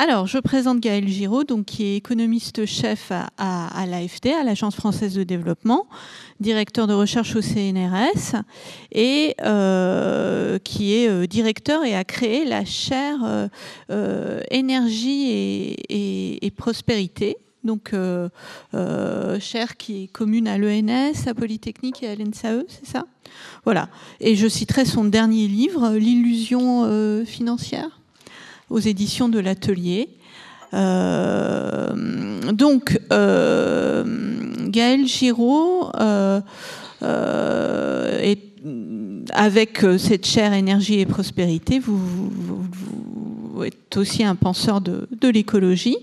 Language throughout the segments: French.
Alors, je présente Gaël Giraud, donc, qui est économiste-chef à, l'AFD, à l'Agence française de développement, directeur de recherche au CNRS, et euh, qui est euh, directeur et a créé la chaire euh, énergie et, prospérité. Donc, chaire qui est commune à l'ENS, à Polytechnique et à l'ENSAE, c'est ça? Voilà. Et je citerai son dernier livre, L'illusion financière aux éditions de l'Atelier. Euh, donc, euh, Gaël Giraud euh, avec cette chère énergie et prospérité, vous, êtes aussi un penseur de l'écologie.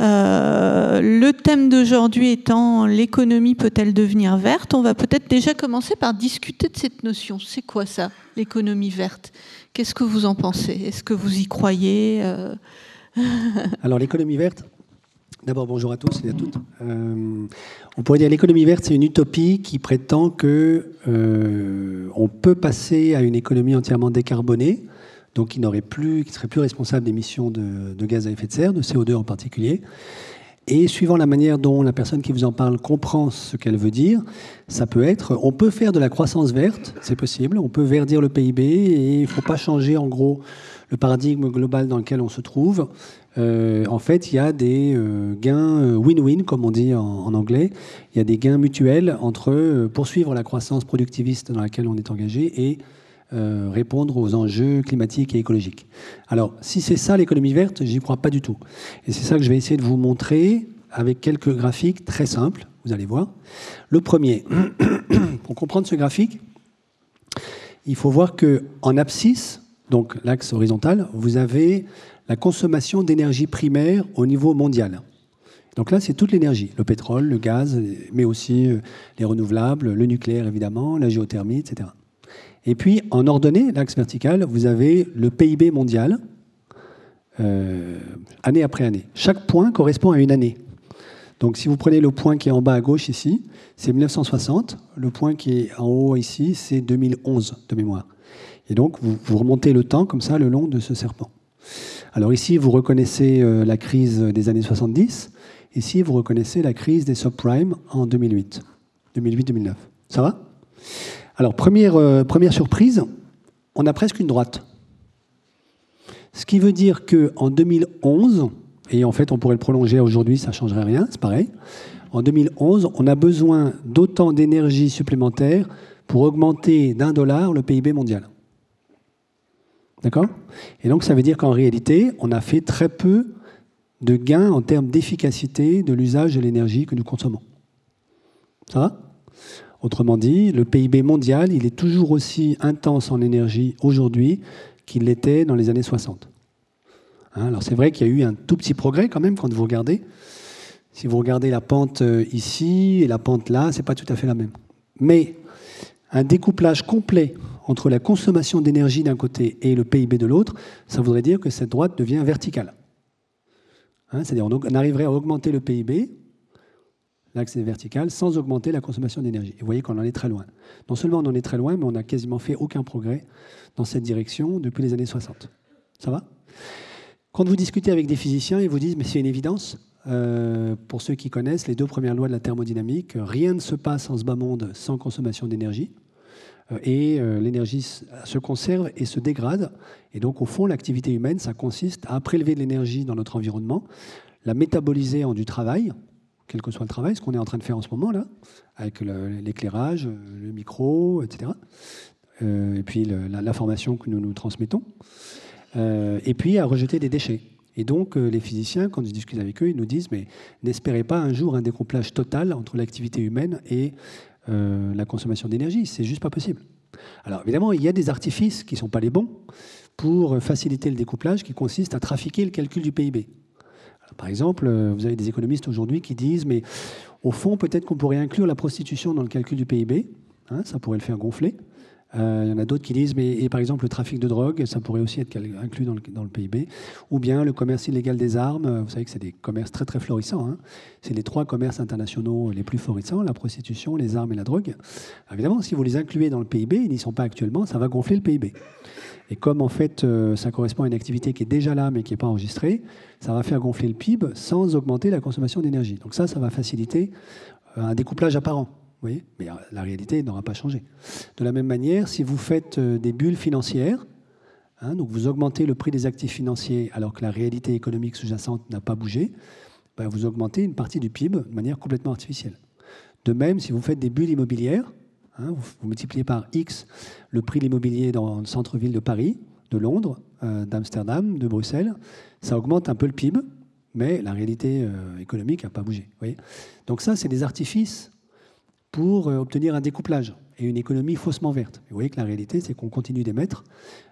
le thème d'aujourd'hui étant l'économie peut-elle devenir verte, on va peut-être déjà commencer par discuter de cette notion. C'est quoi ça, l'économie verte? Qu'est-ce que vous en pensez? Est-ce que vous y croyez euh? Alors l'économie verte, D'abord, bonjour à tous et à toutes. Euh, on pourrait dire l'économie verte, c'est une utopie qui prétend que euh, on peut passer à une économie entièrement décarbonée, donc qui n'aurait plus, qui serait plus responsable d'émissions de, de, gaz à effet de serre, de CO2 en particulier, et suivant la manière dont la personne qui vous en parle comprend ce qu'elle veut dire, ça peut être, on peut faire de la croissance verte, c'est possible, on peut verdir le PIB et il ne faut pas changer en gros le paradigme global dans lequel on se trouve. Euh, en fait, il y a des euh, gains euh, win-win, comme on dit en, anglais. Il y a des gains mutuels entre poursuivre la croissance productiviste dans laquelle on est engagé et euh, répondre aux enjeux climatiques et écologiques. Alors, si c'est ça l'économie verte, j'y crois pas du tout. Et c'est ça que je vais essayer de vous montrer avec quelques graphiques très simples, vous allez voir. Le premier, pour comprendre ce graphique, il faut voir que en abscisse, donc l'axe horizontal, vous avez la consommation d'énergie primaire au niveau mondial. Donc là, c'est toute l'énergie, le pétrole, le gaz, mais aussi euh, les renouvelables, le nucléaire évidemment, la géothermie, etc. Et puis, en ordonnée, l'axe vertical, vous avez le PIB mondial, euh, année après année. Chaque point correspond à une année. Donc, si vous prenez le point qui est en bas à gauche ici, c'est 1960. Le point qui est en haut ici, c'est 2011 de mémoire. Et donc, vous, remontez le temps comme ça le long de ce serpent. Alors ici, vous reconnaissez euh, la crise des années 70. Ici, vous reconnaissez la crise des subprimes en 2008. 2008-2009. Ça va? Alors, première, euh, première surprise, on a presque une droite. Ce qui veut dire qu'en 2011, et en fait on pourrait le prolonger aujourd'hui, ça ne changerait rien, c'est pareil, en 2011, on a besoin d'autant d'énergie supplémentaire pour augmenter d'un dollar le PIB mondial. D'accord? Et donc ça veut dire qu'en réalité, on a fait très peu de gains en termes d'efficacité de l'usage de l'énergie que nous consommons. Ça va? Autrement dit, le PIB mondial, il est toujours aussi intense en énergie aujourd'hui qu'il l'était dans les années 60. Hein, alors c'est vrai qu'il y a eu un tout petit progrès quand même quand vous regardez. Si vous regardez la pente euh, ici et la pente là, c'est pas tout à fait la même. Mais un découplage complet entre la consommation d'énergie d'un côté et le PIB de l'autre, ça voudrait dire que cette droite devient verticale. Hein, c'est-à-dire on arriverait à augmenter le PIB l'axe vertical, sans augmenter la consommation d'énergie. Et vous voyez qu'on en est très loin. Non seulement on en est très loin, mais on n'a quasiment fait aucun progrès dans cette direction depuis les années 60. Ça va? Quand vous discutez avec des physiciens, ils vous disent, mais c'est une évidence, euh, pour ceux qui connaissent les deux premières lois de la thermodynamique, rien ne se passe en ce bas monde sans consommation d'énergie. Euh, et euh, l'énergie se conserve et se dégrade. Et donc, au fond, l'activité humaine, ça consiste à prélever de l'énergie dans notre environnement, la métaboliser en du travail, quel que soit le travail, ce qu'on est en train de faire en ce moment là, avec l'éclairage, le micro, etc. Euh, et puis l'information que nous nous transmettons. Euh, et puis à rejeter des déchets. Et donc euh, les physiciens, quand je discute avec eux, ils nous disent mais n'espérez pas un jour un découplage total entre l'activité humaine et la consommation d'énergie. C'est juste pas possible. Alors évidemment, il y a des artifices qui ne sont pas les bons pour faciliter le découplage, qui consiste à trafiquer le calcul du PIB. Par exemple, euh, vous avez des économistes aujourd'hui qui disent, mais au fond, peut-être qu'on pourrait inclure la prostitution dans le calcul du PIB, hein, ça pourrait le faire gonfler. Euh, il y en a d'autres qui disent, mais et par exemple le trafic de drogue, ça pourrait aussi être inclus dans le, PIB, ou bien le commerce illégal des armes. Vous savez que c'est des commerces très très florissants. Hein. C'est les trois commerces internationaux les plus florissants la prostitution, les armes et la drogue. évidemment, si vous les incluez dans le PIB, ils n'y sont pas actuellement, ça va gonfler le PIB. Et comme en fait euh, ça correspond à une activité qui est déjà là mais qui n'est pas enregistrée, ça va faire gonfler le PIB sans augmenter la consommation d'énergie. Donc ça, ça va faciliter euh, un découplage apparent. Oui, mais euh, la réalité n'aura pas changé. De la même manière, si vous faites euh, des bulles financières, hein, donc vous augmentez le prix des actifs financiers alors que la réalité économique sous-jacente n'a pas bougé, ben vous augmentez une partie du PIB de manière complètement artificielle. De même, si vous faites des bulles immobilières, hein, vous, multipliez par X le prix de l'immobilier dans le centre-ville de Paris, de Londres, euh, d'Amsterdam, de Bruxelles, ça augmente un peu le PIB, mais la réalité économique n'a pas bougé. Donc ça, c'est des artifices pour euh, obtenir un découplage et une économie faussement verte. vous voyez que la réalité, c'est qu'on continue d'émettre.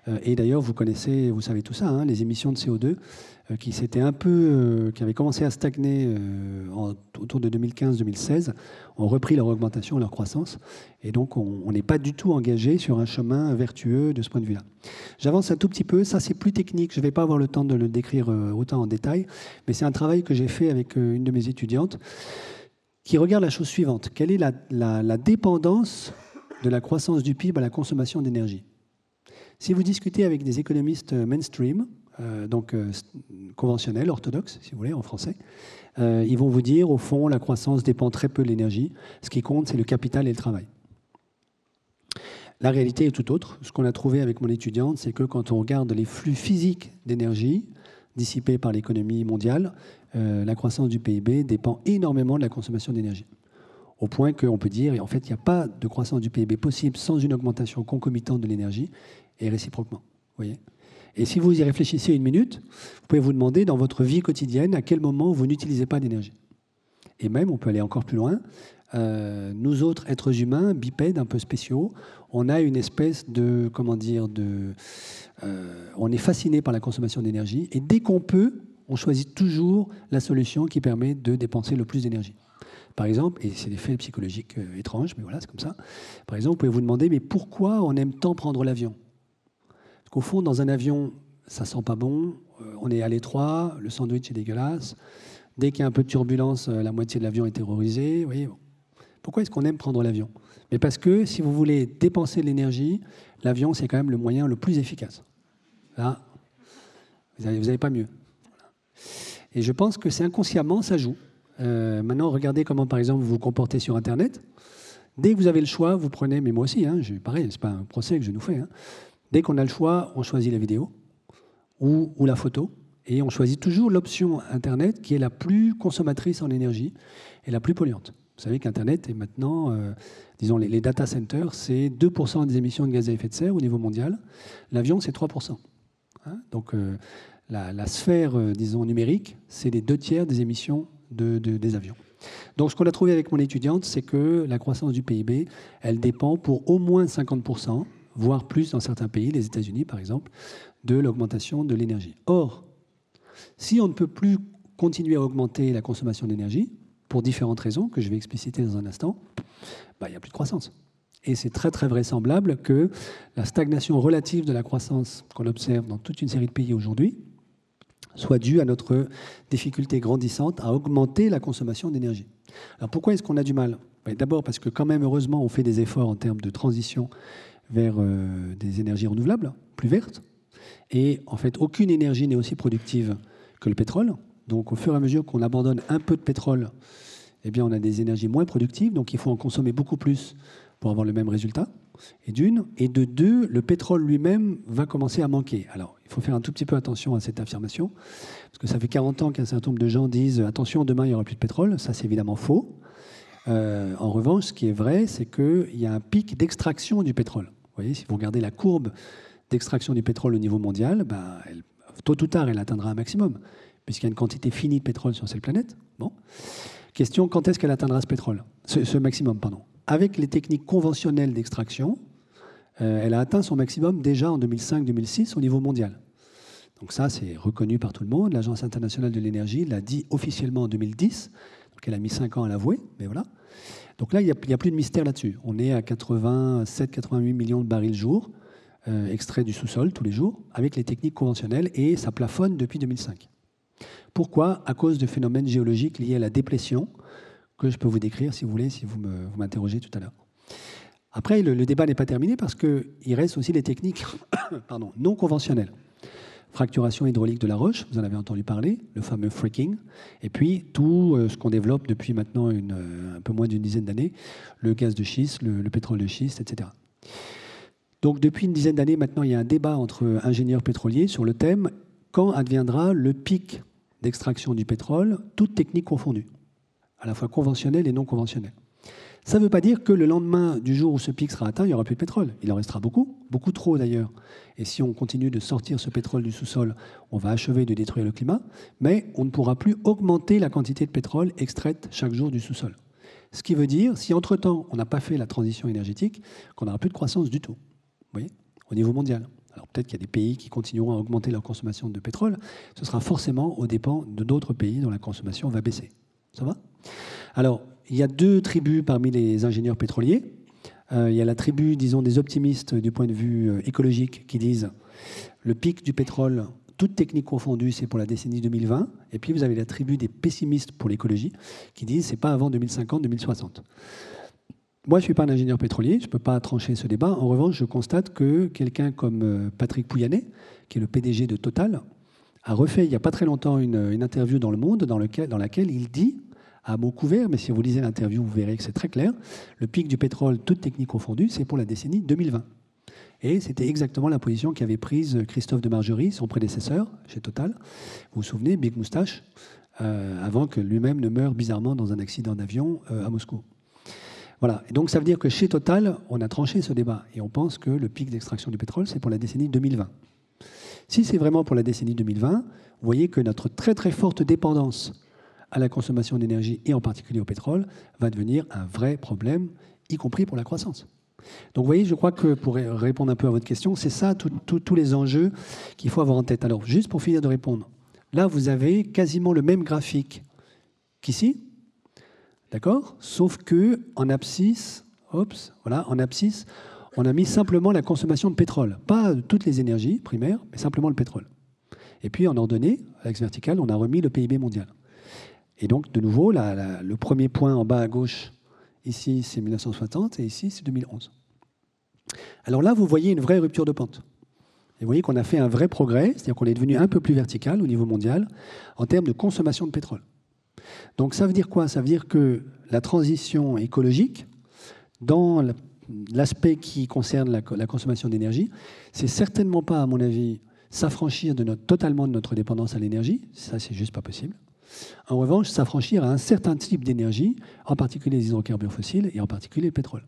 Euh, et d'ailleurs, vous connaissez, vous savez tout ça, hein, les émissions de CO2 euh, qui s'étaient un peu, qui avaient commencé à stagner autour de 2015-2016, ont repris leur augmentation, leur croissance. Et donc, on n'est pas du tout engagé sur un chemin vertueux de ce point de vue-là. J'avance un tout petit peu. Ça, c'est plus technique. Je ne vais pas avoir le temps de le décrire autant en détail, mais c'est un travail que j'ai fait avec une de mes étudiantes qui regarde la chose suivante. Quelle est la, dépendance de la croissance du PIB à la consommation d'énergie Si vous discutez avec des économistes mainstream, euh, donc euh, conventionnels, orthodoxes, si vous voulez, en français, euh, ils vont vous dire, au fond, la croissance dépend très peu de l'énergie. Ce qui compte, c'est le capital et le travail. La réalité est tout autre. Ce qu'on a trouvé avec mon étudiante, c'est que quand on regarde les flux physiques d'énergie dissipés par l'économie mondiale, euh, la croissance du PIB dépend énormément de la consommation d'énergie. Au point qu'on peut dire, en fait, il n'y a pas de croissance du PIB possible sans une augmentation concomitante de l'énergie et réciproquement. Voyez et si vous y réfléchissez une minute, vous pouvez vous demander dans votre vie quotidienne à quel moment vous n'utilisez pas d'énergie. Et même, on peut aller encore plus loin, euh, nous autres êtres humains, bipèdes un peu spéciaux, on a une espèce de, comment dire, de, euh, on est fasciné par la consommation d'énergie et dès qu'on peut, on choisit toujours la solution qui permet de dépenser le plus d'énergie. Par exemple, et c'est des faits psychologiques euh, étranges, mais voilà, c'est comme ça. Par exemple, vous pouvez vous demander, mais pourquoi on aime tant prendre l'avion? Parce qu'au fond, dans un avion, ça sent pas bon, euh, on est à l'étroit, le sandwich est dégueulasse. Dès qu'il y a un peu de turbulence, euh, la moitié de l'avion est terrorisée. Pourquoi est-ce qu'on aime prendre l'avion? Mais parce que si vous voulez dépenser de l'énergie, l'avion, c'est quand même le moyen le plus efficace. Là, vous n'avez pas mieux. Et je pense que c'est inconsciemment, ça joue. Euh, maintenant, regardez comment, par exemple, vous vous comportez sur Internet. Dès que vous avez le choix, vous prenez, mais moi aussi, hein, pareil, ce n'est pas un procès que je nous fais. Hein. Dès qu'on a le choix, on choisit la vidéo ou, la photo. Et on choisit toujours l'option Internet qui est la plus consommatrice en énergie et la plus polluante. Vous savez qu'Internet est maintenant, euh, disons, les, les, data centers, c'est 2% des émissions de gaz à effet de serre au niveau mondial. L'avion, c'est 3%. Hein. Donc, euh, la, sphère, euh, disons, numérique, c'est les deux tiers des émissions des avions. Donc ce qu'on a trouvé avec mon étudiante, c'est que la croissance du PIB, elle dépend pour au moins 50%, voire plus dans certains pays, les États-Unis par exemple, de l'augmentation de l'énergie. Or, si on ne peut plus continuer à augmenter la consommation d'énergie, pour différentes raisons que je vais expliciter dans un instant, bah, il n'y a plus de croissance. Et c'est très très vraisemblable que la stagnation relative de la croissance qu'on observe dans toute une série de pays aujourd'hui, soit dû à notre difficulté grandissante à augmenter la consommation d'énergie. Alors pourquoi est-ce qu'on a du mal? Ben, D'abord parce que quand même, heureusement, on fait des efforts en termes de transition vers euh, des énergies renouvelables, plus vertes. Et en fait, aucune énergie n'est aussi productive que le pétrole. Donc au fur et à mesure qu'on abandonne un peu de pétrole, eh bien, on a des énergies moins productives, donc il faut en consommer beaucoup plus pour avoir le même résultat et d'une. Et de deux, le pétrole lui-même va commencer à manquer. Alors, il faut faire un tout petit peu attention à cette affirmation, parce que ça fait 40 ans qu'un certain nombre de gens disent attention, demain il n'y aura plus de pétrole. Ça, c'est évidemment faux. Euh, en revanche, ce qui est vrai, c'est qu'il y a un pic d'extraction du pétrole. Vous voyez, si vous regardez la courbe d'extraction du pétrole au niveau mondial, bah, tôt ou tard, elle atteindra un maximum, puisqu'il y a une quantité finie de pétrole sur cette planète. Bon. Question, quand est-ce qu'elle atteindra ce pétrole? Ce maximum, pardon avec les techniques conventionnelles d'extraction, euh, elle a atteint son maximum déjà en 2005-2006 au niveau mondial. Donc ça, c'est reconnu par tout le monde. L'Agence internationale de l'énergie l'a dit officiellement en 2010. Donc qu'elle a mis 5 ans à l'avouer, mais voilà. Donc là, il n'y a, plus de mystère là-dessus. On est à 87-88 millions de barils jour, euh, extraits du sous-sol tous les jours, avec les techniques conventionnelles, et ça plafonne depuis 2005. Pourquoi? À cause de phénomènes géologiques liés à la déplétion, que je peux vous décrire si vous voulez, si vous m'interrogez tout à l'heure. Après, le, débat n'est pas terminé parce qu'il reste aussi les techniques non conventionnelles. Fracturation hydraulique de la roche, vous en avez entendu parler, le fameux fracking, et puis tout euh, ce qu'on développe depuis maintenant euh, un peu moins d'une dizaine d'années, le gaz de schiste, le, le pétrole de schiste, etc. Donc depuis une dizaine d'années maintenant, il y a un débat entre ingénieurs pétroliers sur le thème quand adviendra le pic d'extraction du pétrole, toutes techniques confondues, à la fois conventionnelles et non conventionnelles. Ça ne veut pas dire que le lendemain du jour où ce pic sera atteint, il n'y aura plus de pétrole. Il en restera beaucoup, beaucoup trop d'ailleurs. Et si on continue de sortir ce pétrole du sous-sol, on va achever de détruire le climat, mais on ne pourra plus augmenter la quantité de pétrole extraite chaque jour du sous-sol. Ce qui veut dire, si entre-temps on n'a pas fait la transition énergétique, qu'on n'aura plus de croissance du tout. Vous voyez? Au niveau mondial. Alors peut-être qu'il y a des pays qui continueront à augmenter leur consommation de pétrole. Ce sera forcément aux dépens de d'autres pays dont la consommation va baisser. Ça va? Alors, il y a deux tribus parmi les ingénieurs pétroliers. Euh, il y a la tribu, disons, des optimistes du point de vue euh, écologique qui disent le pic du pétrole, toute technique confondue, c'est pour la décennie 2020. Et puis vous avez la tribu des pessimistes pour l'écologie qui disent c'est pas avant 2050-2060. Moi, je ne suis pas un ingénieur pétrolier, je ne peux pas trancher ce débat. En revanche, je constate que quelqu'un comme euh, Patrick Pouyanné, qui est le PDG de Total, a refait il n'y a pas très longtemps une, interview dans Le Monde dans, dans laquelle il dit à mots couverts, mais si vous lisez l'interview, vous verrez que c'est très clair. Le pic du pétrole, toute technique confondue, c'est pour la décennie 2020. Et c'était exactement la position qu'avait prise Christophe de Margerie, son prédécesseur chez Total. Vous vous souvenez, Big Moustache, euh, avant que lui-même ne meure bizarrement dans un accident d'avion euh, à Moscou. Voilà. Et donc ça veut dire que chez Total, on a tranché ce débat et on pense que le pic d'extraction du pétrole, c'est pour la décennie 2020. Si c'est vraiment pour la décennie 2020, vous voyez que notre très très forte dépendance à la consommation d'énergie et en particulier au pétrole va devenir un vrai problème, y compris pour la croissance. Donc vous voyez, je crois que pour répondre un peu à votre question, c'est ça tous les enjeux qu'il faut avoir en tête. Alors juste pour finir de répondre, là vous avez quasiment le même graphique qu'ici, d'accord? Sauf que en abscisse, voilà, en abscisse, on a mis simplement la consommation de pétrole, pas toutes les énergies primaires, mais simplement le pétrole. Et puis en ordonnée, à l'axe vertical, on a remis le PIB mondial. Et donc, de nouveau, le premier point en bas à gauche, ici, c'est 1960, et ici, c'est 2011. Alors là, vous voyez une vraie rupture de pente. Et vous voyez qu'on a fait un vrai progrès, c'est-à-dire qu'on est devenu un peu plus vertical au niveau mondial en termes de consommation de pétrole. Donc ça veut dire quoi? Ça veut dire que la transition écologique, dans l'aspect qui concerne la, consommation d'énergie, c'est certainement pas, à mon avis, s'affranchir totalement de notre dépendance à l'énergie. Ça, c'est juste pas possible. En revanche, s'affranchir à un certain type d'énergie, en particulier les hydrocarbures fossiles et en particulier le pétrole.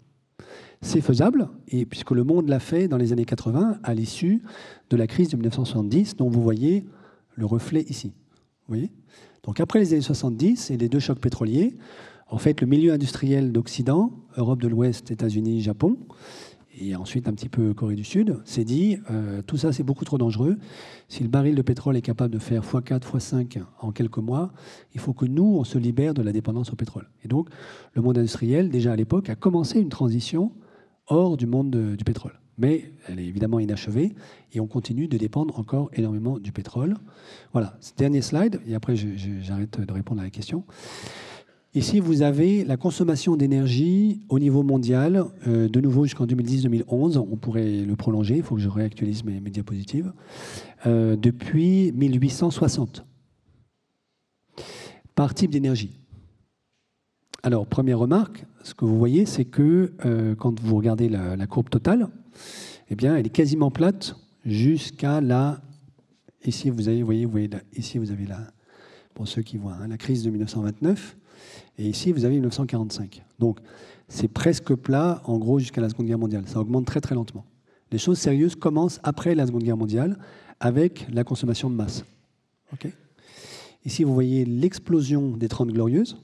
C'est faisable, et puisque le monde l'a fait dans les années 80, à l'issue de la crise de 1970, dont vous voyez le reflet ici. Donc après les années 70 et les deux chocs pétroliers, en fait, le milieu industriel d'Occident, Europe de l'Ouest, États-Unis, Japon, et ensuite un petit peu Corée du Sud, s'est dit euh, tout ça c'est beaucoup trop dangereux. Si le baril de pétrole est capable de faire x4, x5 en quelques mois, il faut que nous, on se libère de la dépendance au pétrole. Et donc le monde industriel, déjà à l'époque, a commencé une transition hors du monde du pétrole. Mais elle est évidemment inachevée et on continue de dépendre encore énormément du pétrole. Voilà, dernier slide, et après j'arrête de répondre à la question. Ici, vous avez la consommation d'énergie au niveau mondial, euh, de nouveau jusqu'en 2010-2011. On pourrait le prolonger, il faut que je réactualise mes, diapositives. Euh, depuis 1860. Par type d'énergie. Alors, première remarque, ce que vous voyez, c'est que euh, quand vous regardez la, courbe totale, eh bien, elle est quasiment plate jusqu'à la. Ici, vous avez, voyez, vous voyez ici, vous avez la, pour ceux qui voient, hein, la crise de 1929. Et ici, vous avez 1945. Donc, c'est presque plat, en gros, jusqu'à la Seconde Guerre mondiale. Ça augmente très très lentement. Les choses sérieuses commencent après la Seconde Guerre mondiale, avec la consommation de masse. ici, vous voyez l'explosion des Trente Glorieuses,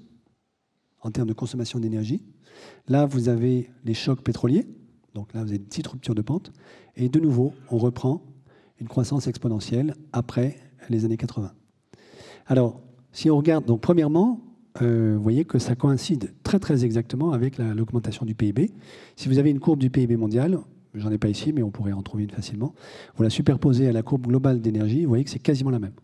en termes de consommation d'énergie. Là, vous avez les chocs pétroliers. Donc là, vous avez une petite rupture de pente. Et de nouveau, on reprend une croissance exponentielle après les années 80. Alors, si on regarde, donc premièrement, vous voyez que ça coïncide très très exactement avec l'augmentation du PIB. Si vous avez une courbe du PIB mondial, j'en ai pas ici, mais on pourrait en trouver une facilement, vous la superposez à la courbe globale d'énergie, vous voyez que c'est quasiment la même.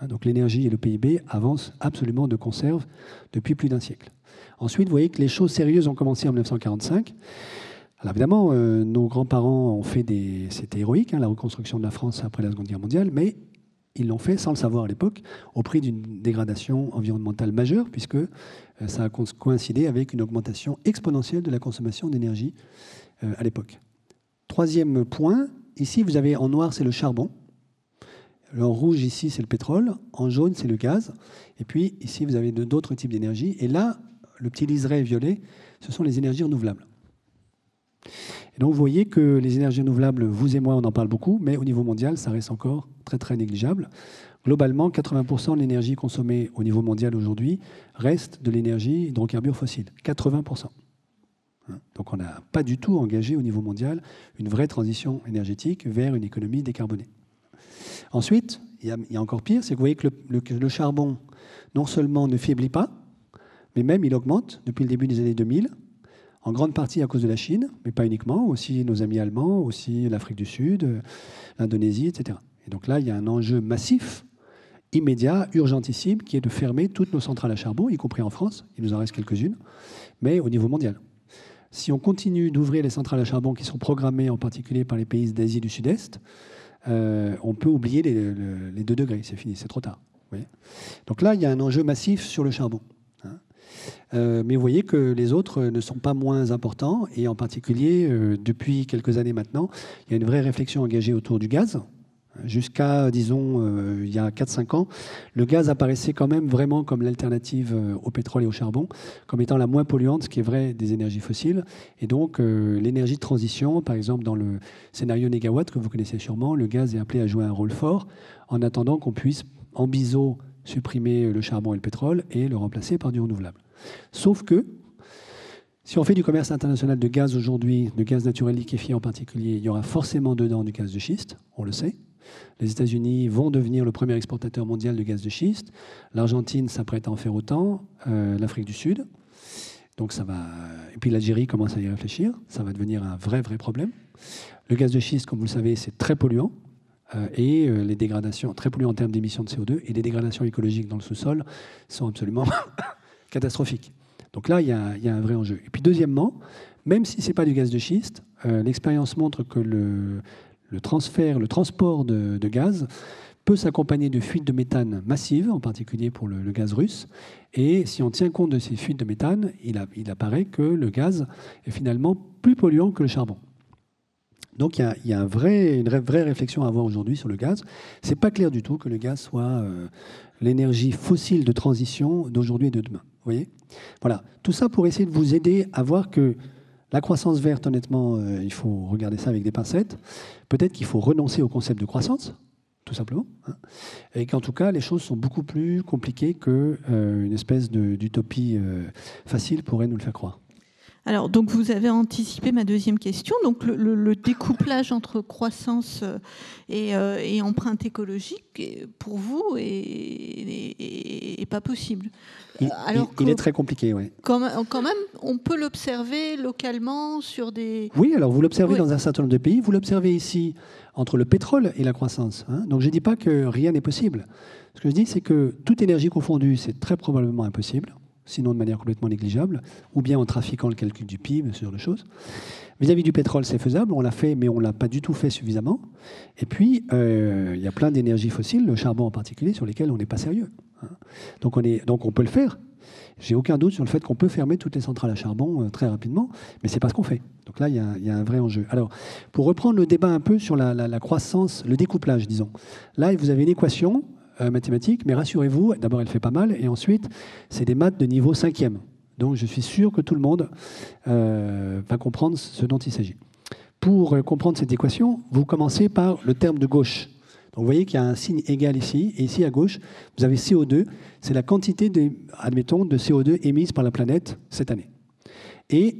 Hein, donc l'énergie et le PIB avancent absolument de conserve depuis plus d'un siècle. Ensuite, vous voyez que les choses sérieuses ont commencé en 1945. Alors évidemment, euh, nos grands-parents ont fait des... C'était héroïque, hein, la reconstruction de la France après la Seconde Guerre mondiale, mais ils l'ont fait sans le savoir à l'époque, au prix d'une dégradation environnementale majeure, puisque euh, ça a coïncidé avec une augmentation exponentielle de la consommation d'énergie euh, à l'époque. Troisième point, ici vous avez en noir c'est le charbon, en rouge ici c'est le pétrole, en jaune c'est le gaz, et puis ici vous avez d'autres types d'énergie, et là le petit liseré violet, ce sont les énergies renouvelables. Et donc vous voyez que les énergies renouvelables, vous et moi, on en parle beaucoup, mais au niveau mondial, ça reste encore très très négligeable. Globalement, 80% de l'énergie consommée au niveau mondial aujourd'hui reste de l'énergie d'hydrocarbures fossiles. 80%. Hein? Donc on n'a pas du tout engagé au niveau mondial une vraie transition énergétique vers une économie décarbonée. Ensuite, il y, a, encore pire, c'est que vous voyez que le, charbon non seulement ne faiblit pas, mais même il augmente depuis le début des années 2000, en grande partie à cause de la Chine, mais pas uniquement, aussi nos amis allemands, aussi l'Afrique du Sud, l'Indonésie, etc. Et donc là, il y a un enjeu massif, immédiat, urgentissime, qui est de fermer toutes nos centrales à charbon, y compris en France, il nous en reste quelques-unes, mais au niveau mondial. Si on continue d'ouvrir les centrales à charbon qui sont programmées en particulier par les pays d'Asie du Sud-Est, euh, on peut oublier les, deux degrés, c'est fini, c'est trop tard. Donc là, il y a un enjeu massif sur le charbon. Hein. Euh, mais vous voyez que les autres ne sont pas moins importants, et en particulier, euh, depuis quelques années maintenant, il y a une vraie réflexion engagée autour du gaz. Jusqu'à, disons, euh, il y a 4-5 ans, le gaz apparaissait quand même vraiment comme l'alternative euh, au pétrole et au charbon, comme étant la moins polluante, ce qui est vrai des énergies fossiles. Et donc, euh, l'énergie de transition, par exemple, dans le scénario négawatt que vous connaissez sûrement, le gaz est appelé à jouer un rôle fort en attendant qu'on puisse, en biseau, supprimer le charbon et le pétrole et le remplacer par du renouvelable. Sauf que, si on fait du commerce international de gaz aujourd'hui, de gaz naturel liquéfié en particulier, il y aura forcément dedans du gaz de schiste, on le sait. Les États-Unis vont devenir le premier exportateur mondial de gaz de schiste. L'Argentine s'apprête à en faire autant. Euh, L'Afrique du Sud. Donc ça va. Et puis l'Algérie commence à y réfléchir. Ça va devenir un vrai, vrai problème. Le gaz de schiste, comme vous le savez, c'est très polluant. Euh, et euh, les dégradations, très polluant en termes d'émissions de CO2, et les dégradations écologiques dans le sous-sol sont absolument catastrophiques. Donc là, il y, a, il y, a, un vrai enjeu. Et puis deuxièmement, même si ce n'est pas du gaz de schiste, l'expérience montre que le, le transfert, le transport de, gaz peut s'accompagner de fuites de méthane massives, en particulier pour le, gaz russe. Et si on tient compte de ces fuites de méthane, il, apparaît que le gaz est finalement plus polluant que le charbon. Donc il y a, une vraie réflexion à avoir aujourd'hui sur le gaz. C'est pas clair du tout que le gaz soit euh, l'énergie fossile de transition d'aujourd'hui et de demain. Vous voyez? Voilà. Tout ça pour essayer de vous aider à voir que la croissance verte, honnêtement, euh, il faut regarder ça avec des pincettes. Peut-être qu'il faut renoncer au concept de croissance, tout simplement. Hein. et qu'en tout cas, les choses sont beaucoup plus compliquées qu'une euh, espèce d'utopie euh, facile pourrait nous le faire croire. Alors, donc vous avez anticipé ma deuxième question. Donc, le, découplage entre croissance euh, euh, et, empreinte écologique, pour vous, est, pas possible. Il, Alors il, est très compliqué, oui. Quand, même, on peut l'observer localement sur des. Oui, alors vous l'observez dans un certain nombre de pays. Vous l'observez ici entre le pétrole et la croissance. Hein. Donc, je ne dis pas que rien n'est possible. Ce que je dis, c'est que toute énergie confondue, c'est très probablement impossible sinon de manière complètement négligeable, ou bien en trafiquant le calcul du PIB, ce genre de choses. Vis-à-vis du pétrole, c'est faisable, on l'a fait, mais on ne l'a pas du tout fait suffisamment. Et puis, euh, il y a plein d'énergies fossiles, le charbon en particulier, sur lesquelles on n'est pas sérieux. Hein. Donc, on est, donc on peut le faire. J'ai aucun doute sur le fait qu'on peut fermer toutes les centrales à charbon euh, très rapidement, mais c'est pas ce qu'on fait. Donc là, il y, a, un vrai enjeu. Alors, pour reprendre le débat un peu sur la, croissance, le découplage, disons. Là, vous avez une équation mathématiques, mais rassurez-vous, d'abord elle fait pas mal, et ensuite c'est des maths de niveau cinquième. Donc je suis sûr que tout le monde euh, va comprendre ce dont il s'agit. Pour euh, comprendre cette équation, vous commencez par le terme de gauche. Donc vous voyez qu'il y a un signe égal ici, et ici à gauche, vous avez CO2, c'est la quantité, admettons, de CO2 émise par la planète cette année. Et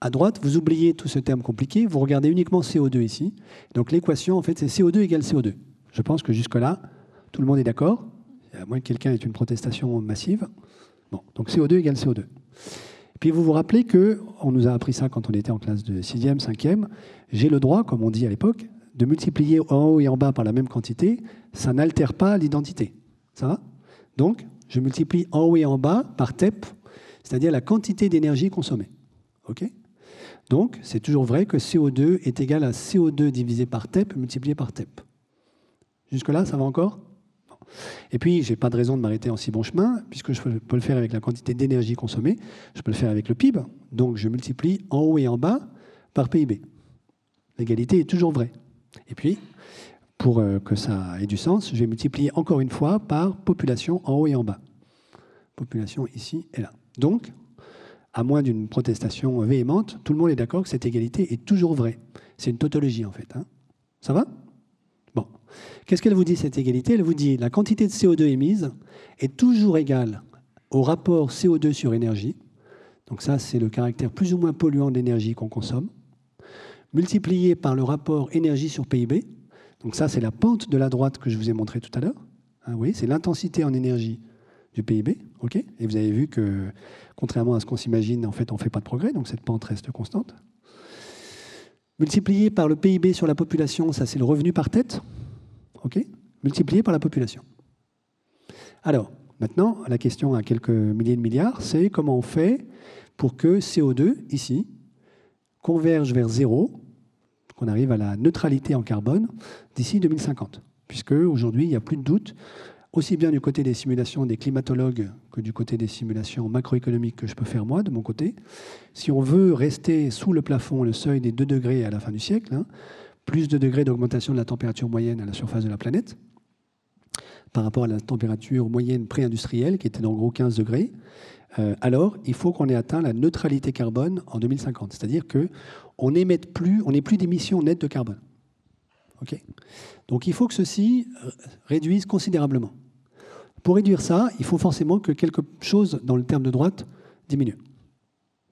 à droite, vous oubliez tout ce terme compliqué, vous regardez uniquement CO2 ici. Donc l'équation, en fait, c'est CO2 égale CO2. Je pense que jusque-là, tout le monde est d'accord À moins que quelqu'un ait une protestation massive. Bon, donc CO2 égale CO2. Puis vous vous rappelez que, on nous a appris ça quand on était en classe de 6e, 5e, j'ai le droit, comme on dit à l'époque, de multiplier en haut et en bas par la même quantité, ça n'altère pas l'identité. Ça va? Donc, je multiplie en haut et en bas par TEP, c'est-à-dire la quantité d'énergie consommée. OK? Donc, c'est toujours vrai que CO2 est égal à CO2 divisé par TEP multiplié par TEP. Jusque-là, ça va encore? Et puis, je n'ai pas de raison de m'arrêter en si bon chemin, puisque je peux le faire avec la quantité d'énergie consommée, je peux le faire avec le PIB, donc je multiplie en haut et en bas par PIB. L'égalité est toujours vraie. Et puis, pour euh, que ça ait du sens, je vais multiplier encore une fois par population en haut et en bas. Population ici et là. Donc, à moins d'une protestation véhémente, tout le monde est d'accord que cette égalité est toujours vraie. C'est une tautologie en fait. Hein. Ça va? Qu'est-ce qu'elle vous dit cette égalité? Elle vous dit la quantité de CO2 émise est toujours égale au rapport CO2 sur énergie. Donc ça, c'est le caractère plus ou moins polluant d'énergie qu'on consomme, multiplié par le rapport énergie sur PIB. Donc ça, c'est la pente de la droite que je vous ai montré tout à l'heure. Hein, oui, c'est l'intensité en énergie du PIB. Et vous avez vu que, contrairement à ce qu'on s'imagine, en fait, on ne fait pas de progrès, donc cette pente reste constante. Multiplié par le PIB sur la population, ça c'est le revenu par tête. OK Multiplié par la population. Alors, maintenant, la question à quelques milliers de milliards, c'est comment on fait pour que CO2, ici, converge vers zéro, qu'on arrive à la neutralité en carbone d'ici 2050. Puisque aujourd'hui, il n'y a plus de doute, aussi bien du côté des simulations des climatologues que du côté des simulations macroéconomiques que je peux faire moi de mon côté. Si on veut rester sous le plafond, le seuil des 2 degrés à la fin du siècle, hein, plus de degrés d'augmentation de la température moyenne à la surface de la planète, par rapport à la température moyenne pré-industrielle qui était d'en gros 15 degrés, euh, alors il faut qu'on ait atteint la neutralité carbone en 2050. C'est-à-dire qu'on n'ait plus, on plus d'émissions nettes de carbone. Donc il faut que ceci réduise considérablement. Pour réduire ça, il faut forcément que quelque chose dans le terme de droite diminue.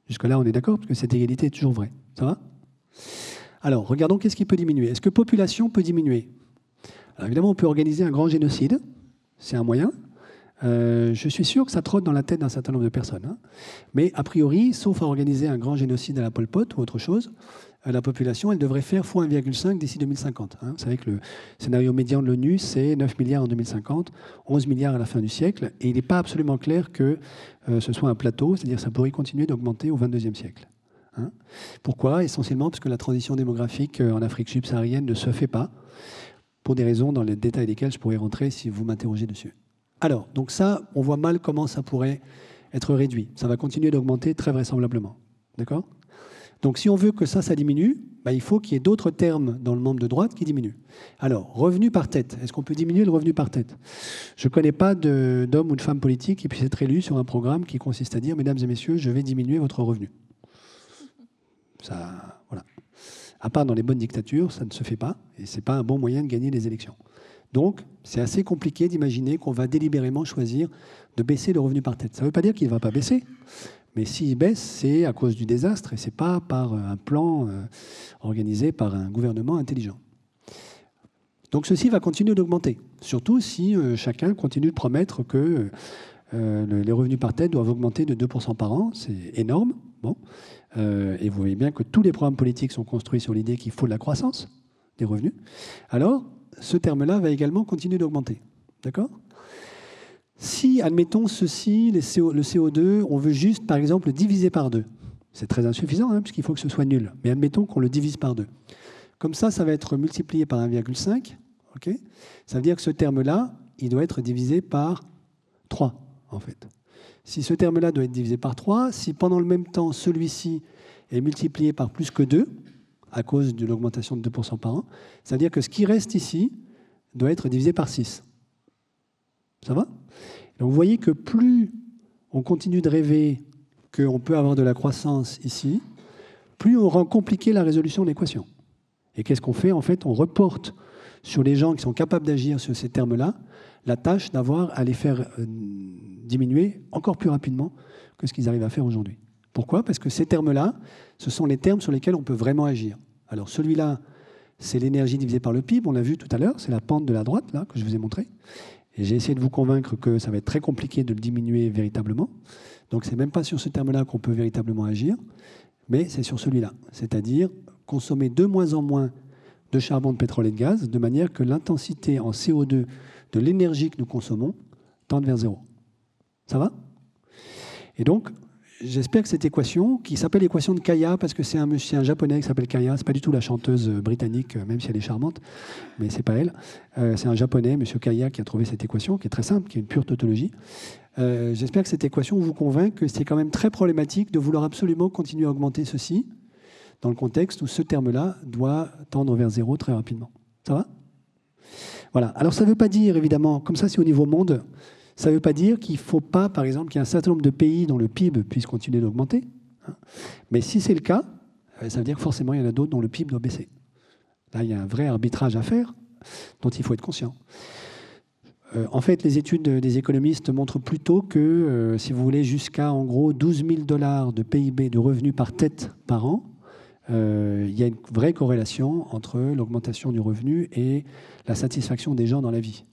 Jusque-là, on est d'accord, parce que cette égalité est toujours vraie. Ça va? Alors, regardons qu'est-ce qui peut diminuer. Est-ce que population peut diminuer? Évidemment, on peut organiser un grand génocide. C'est un moyen. Euh, je suis sûr que ça trotte dans la tête d'un certain nombre de personnes. Hein. Mais a priori, sauf à organiser un grand génocide à la Pol Pot ou autre chose, euh, la population, elle devrait faire x 1,5 d'ici 2050. Hein. Vous savez que le scénario médian de l'ONU, c'est 9 milliards en 2050, 11 milliards à la fin du siècle, et il n'est pas absolument clair que euh, ce soit un plateau, c'est-à-dire que ça pourrait continuer d'augmenter au 22e siècle. Hein. Pourquoi? Essentiellement parce que la transition démographique en Afrique subsaharienne ne se fait pas, pour des raisons dans les détails desquels je pourrais rentrer si vous m'interrogez dessus. Alors, donc ça, on voit mal comment ça pourrait être réduit. Ça va continuer d'augmenter très vraisemblablement. D'accord? Donc si on veut que ça, ça diminue, bah, il faut qu'il y ait d'autres termes dans le membre de droite qui diminuent. Alors, revenu par tête. Est-ce qu'on peut diminuer le revenu par tête? Je ne connais pas d'homme ou de femme politique qui puisse être élu sur un programme qui consiste à dire, mesdames et messieurs, je vais diminuer votre revenu. À part dans les bonnes dictatures, ça ne se fait pas, et ce n'est pas un bon moyen de gagner les élections. Donc, c'est assez compliqué d'imaginer qu'on va délibérément choisir de baisser le revenu par tête. Ça ne veut pas dire qu'il ne va pas baisser, mais s'il baisse, c'est à cause du désastre et ce n'est pas par un plan euh, organisé par un gouvernement intelligent. Donc ceci va continuer d'augmenter, surtout si euh, chacun continue de promettre que euh, les revenus par tête doivent augmenter de 2% par an. C'est énorme. Bon. Et vous voyez bien que tous les programmes politiques sont construits sur l'idée qu'il faut de la croissance des revenus. Alors, ce terme-là va également continuer d'augmenter. D'accord? Si, admettons ceci, le CO2, on veut juste, par exemple, le diviser par deux. C'est très insuffisant, hein, puisqu'il faut que ce soit nul. Mais admettons qu'on le divise par deux. Comme ça, ça va être multiplié par 1,5. ok? Ça veut dire que ce terme-là, il doit être divisé par 3, en fait. Si ce terme-là doit être divisé par 3, si pendant le même temps, celui-ci est multiplié par plus que 2, à cause de l'augmentation de 2% par an. C'est-à-dire que ce qui reste ici doit être divisé par 6. Ça va? Donc vous voyez que plus on continue de rêver qu'on peut avoir de la croissance ici, plus on rend compliqué la résolution de l'équation. Et qu'est-ce qu'on fait? En fait, on reporte sur les gens qui sont capables d'agir sur ces termes-là la tâche d'avoir à les faire euh, diminuer encore plus rapidement que ce qu'ils arrivent à faire aujourd'hui. Pourquoi? Parce que ces termes-là, ce sont les termes sur lesquels on peut vraiment agir. Alors celui-là, c'est l'énergie divisée par le PIB, on l'a vu tout à l'heure, c'est la pente de la droite, là, que je vous ai montré. Et j'ai essayé de vous convaincre que ça va être très compliqué de le diminuer véritablement. Donc c'est même pas sur ce terme-là qu'on peut véritablement agir, mais c'est sur celui-là. C'est-à-dire consommer de moins en moins de charbon, de pétrole et de gaz, de manière que l'intensité en CO2 de l'énergie que nous consommons tende vers zéro. Ça va? Et donc, j'espère que cette équation, qui s'appelle l'équation de Kaya, parce que c'est un, japonais qui s'appelle Kaya, c'est pas du tout la chanteuse britannique, même si elle est charmante, mais c'est pas elle. Euh, c'est un japonais, Monsieur Kaya, qui a trouvé cette équation, qui est très simple, qui est une pure tautologie. Euh, j'espère que cette équation vous convainc que c'est quand même très problématique de vouloir absolument continuer à augmenter ceci dans le contexte où ce terme-là doit tendre vers zéro très rapidement. Ça va? Voilà. Alors ça ne veut pas dire, évidemment, comme ça c'est au niveau monde, ça ne veut pas dire qu'il ne faut pas, par exemple, qu'il y ait un certain nombre de pays dont le PIB puisse continuer d'augmenter. Hein. Mais si c'est le cas, euh, ça veut dire que forcément, il y en a d'autres dont le PIB doit baisser. Là, il y a un vrai arbitrage à faire dont il faut être conscient. Euh, en fait, les études des économistes montrent plutôt que, euh, si vous voulez, jusqu'à en gros 12 000 dollars de PIB de revenus par tête par an, il y a une vraie corrélation entre l'augmentation du revenu et la satisfaction des gens dans la vie.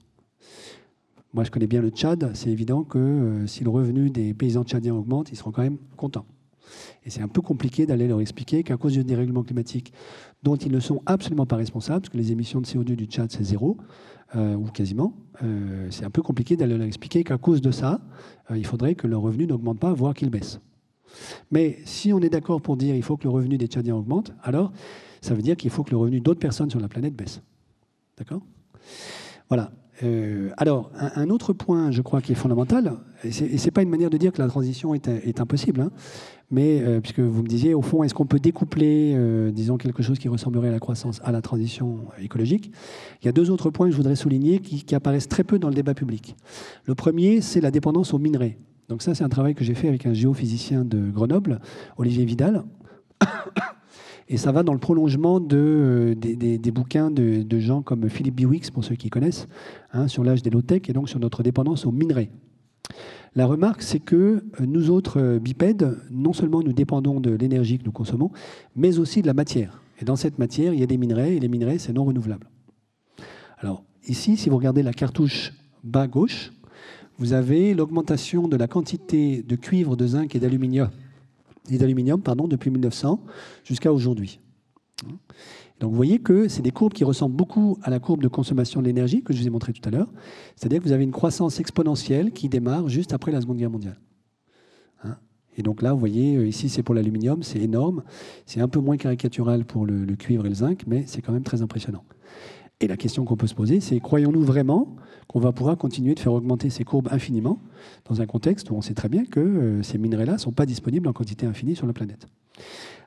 Moi, je connais bien le Tchad. C'est évident que euh, si le revenu des paysans tchadiens augmente, ils seront quand même contents. Et c'est un peu compliqué d'aller leur expliquer qu'à cause du dérèglement climatique, dont ils ne sont absolument pas responsables, parce que les émissions de CO2 du Tchad, c'est zéro, euh, ou quasiment, euh, c'est un peu compliqué d'aller leur expliquer qu'à cause de ça, il faudrait que leur revenu n'augmente pas, voire qu'il baisse. Mais si on est d'accord pour dire qu'il faut que le revenu des Tchadiens augmente, alors ça veut dire qu'il faut que le revenu d'autres personnes sur la planète baisse. D'accord? Voilà. Euh, alors, un, autre point, je crois, qui est fondamental, et ce n'est pas une manière de dire que la transition est, impossible, hein, mais euh, puisque vous me disiez, au fond, est-ce qu'on peut découpler, euh, disons, quelque chose qui ressemblerait à la croissance à la transition écologique? Il y a deux autres points que je voudrais souligner qui, qui apparaissent très peu dans le débat public. Le premier, c'est la dépendance aux minerais. Donc ça, c'est un travail que j'ai fait avec un géophysicien de Grenoble, Olivier Vidal. Et ça va dans le prolongement de, euh, des, bouquins de, gens comme Philippe Biwix, pour ceux qui connaissent, hein, sur l'âge des low-tech et donc sur notre dépendance aux minerais. La remarque, c'est que euh, nous autres euh, bipèdes, non seulement nous dépendons de l'énergie que nous consommons, mais aussi de la matière. Et dans cette matière, il y a des minerais, et les minerais, c'est non renouvelable. Alors, ici, si vous regardez la cartouche bas gauche, vous avez l'augmentation de la quantité de cuivre, de zinc et d'aluminium depuis 1900 jusqu'à aujourd'hui. Donc vous voyez que c'est des courbes qui ressemblent beaucoup à la courbe de consommation de l'énergie que je vous ai montré tout à l'heure. C'est-à-dire que vous avez une croissance exponentielle qui démarre juste après la Seconde Guerre mondiale. Hein? Et donc là, vous voyez, euh, ici c'est pour l'aluminium, c'est énorme. C'est un peu moins caricatural pour le cuivre et le zinc, mais c'est quand même très impressionnant. Et la question qu'on peut se poser, c'est croyons-nous vraiment qu'on va pouvoir continuer de faire augmenter ces courbes infiniment dans un contexte où on sait très bien que euh, ces minerais-là ne sont pas disponibles en quantité infinie sur la planète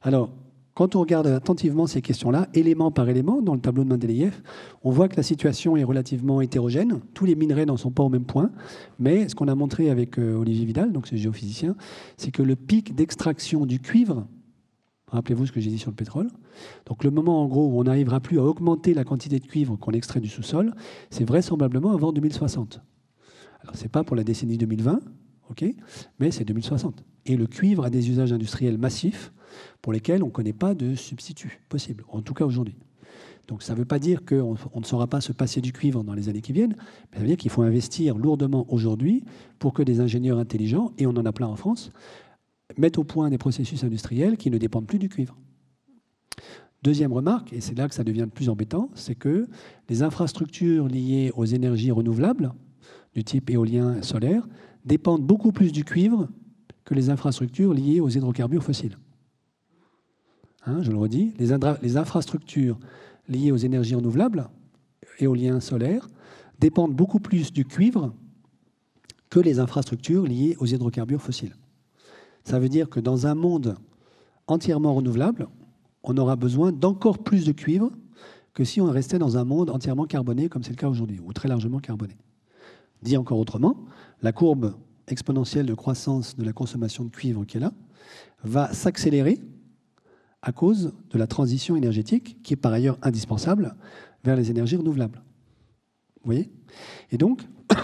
Alors, quand on regarde attentivement ces questions-là, élément par élément, dans le tableau de Mendeleïev, on voit que la situation est relativement hétérogène. Tous les minerais n'en sont pas au même point. Mais ce qu'on a montré avec euh, Olivier Vidal, donc ce géophysicien, c'est que le pic d'extraction du cuivre Rappelez-vous ce que j'ai dit sur le pétrole. Donc le moment en gros où on n'arrivera plus à augmenter la quantité de cuivre qu'on extrait du sous-sol, c'est vraisemblablement avant 2060. Alors c'est pas pour la décennie 2020, ok, mais c'est 2060. Et le cuivre a des usages industriels massifs pour lesquels on ne connaît pas de substitut possible, en tout cas aujourd'hui. Donc ça ne veut pas dire qu'on ne saura pas se passer du cuivre dans les années qui viennent, mais ça veut dire qu'il faut investir lourdement aujourd'hui pour que des ingénieurs intelligents, et on en a plein en France, mettent au point des processus industriels qui ne dépendent plus du cuivre. Deuxième remarque, et c'est là que ça devient le plus embêtant, c'est que les infrastructures liées aux énergies renouvelables, du type éolien solaire, dépendent beaucoup plus du cuivre que les infrastructures liées aux hydrocarbures fossiles. Hein, je le redis, les, les infrastructures liées aux énergies renouvelables, éolien, solaire, dépendent beaucoup plus du cuivre que les infrastructures liées aux hydrocarbures fossiles. Ça veut dire que dans un monde entièrement renouvelable, on aura besoin d'encore plus de cuivre que si on restait dans un monde entièrement carboné, comme c'est le cas aujourd'hui, ou très largement carboné. Dit encore autrement, la courbe exponentielle de croissance de la consommation de cuivre qui est là va s'accélérer à cause de la transition énergétique, qui est par ailleurs indispensable, vers les énergies renouvelables. Vous voyez? Et donc,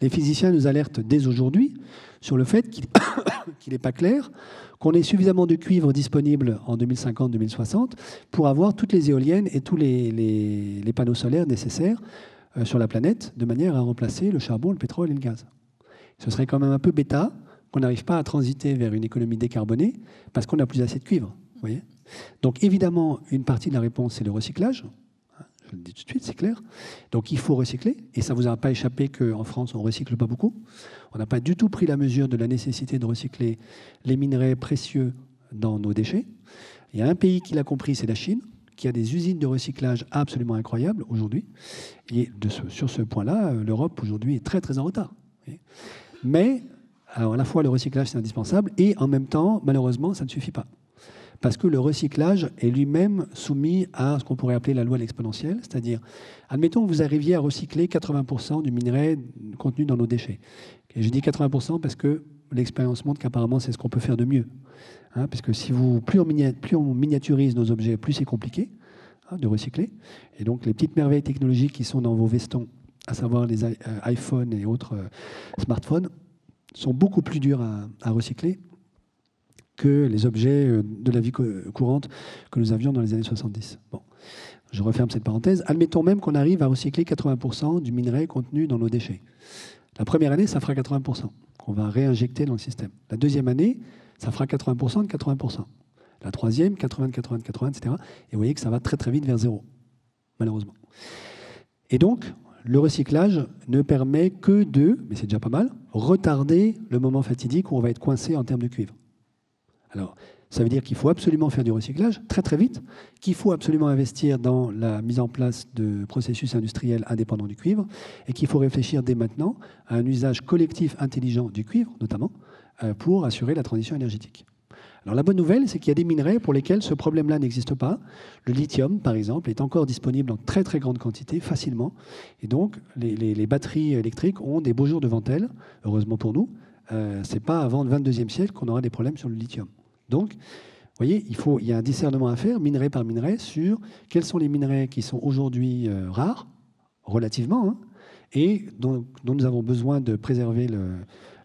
les physiciens nous alertent dès aujourd'hui sur le fait qu'il n'est pas clair qu'on ait suffisamment de cuivre disponible en 2050-2060 pour avoir toutes les éoliennes et tous les, panneaux solaires nécessaires euh, sur la planète de manière à remplacer le charbon, le pétrole et le gaz. Ce serait quand même un peu bêta qu'on n'arrive pas à transiter vers une économie décarbonée parce qu'on n'a plus assez de cuivre. Donc évidemment, une partie de la réponse, c'est le recyclage. Je le dis tout de suite, c'est clair. Donc il faut recycler. Et ça ne vous a pas échappé qu'en France, on ne recycle pas beaucoup. On n'a pas du tout pris la mesure de la nécessité de recycler les minerais précieux dans nos déchets. Il y a un pays qui l'a compris, c'est la Chine, qui a des usines de recyclage absolument incroyables aujourd'hui. Et sur ce point-là, euh, l'Europe aujourd'hui est très très en retard. Mais alors, à la fois le recyclage c'est indispensable et en même temps, malheureusement, ça ne suffit pas. Parce que le recyclage est lui-même soumis à ce qu'on pourrait appeler la loi de l'exponentielle, c'est-à-dire, admettons que vous arriviez à recycler 80% du minerai contenu dans nos déchets. Et je dis 80% parce que l'expérience montre qu'apparemment c'est ce qu'on peut faire de mieux. Hein, parce que si vous, plus, on miniaturise nos objets, plus c'est compliqué hein, de recycler. Et donc les petites merveilles technologiques qui sont dans vos vestons, à savoir les euh, iPhones et autres euh, smartphones, sont beaucoup plus durs à, recycler que les objets euh, de la vie courante que nous avions dans les années 70. Bon, je referme cette parenthèse. Admettons même qu'on arrive à recycler 80% du minerai contenu dans nos déchets. La première année, ça fera 80% qu'on va réinjecter dans le système. La deuxième année, ça fera 80% de 80%. La troisième, 80 80 80, etc. Et vous voyez que ça va très très vite vers zéro, malheureusement. Et donc, le recyclage ne permet que de, mais c'est déjà pas mal, retarder le moment fatidique où on va être coincé en termes de cuivre. Alors, ça veut dire qu'il faut absolument faire du recyclage très très vite, qu'il faut absolument investir dans la mise en place de processus industriels indépendants du cuivre, et qu'il faut réfléchir dès maintenant à un usage collectif intelligent du cuivre, notamment, euh, pour assurer la transition énergétique. Alors la bonne nouvelle, c'est qu'il y a des minerais pour lesquels ce problème-là n'existe pas. Le lithium, par exemple, est encore disponible en très très grande quantité, facilement. Et donc, les, batteries électriques ont des beaux jours devant elles, heureusement pour nous. Euh, Ce n'est pas avant le 22e siècle qu'on aura des problèmes sur le lithium. Donc, vous voyez, il, faut, y a un discernement à faire, minerai par minerai, sur quels sont les minerais qui sont aujourd'hui euh, rares, relativement, hein, et dont, nous avons besoin de préserver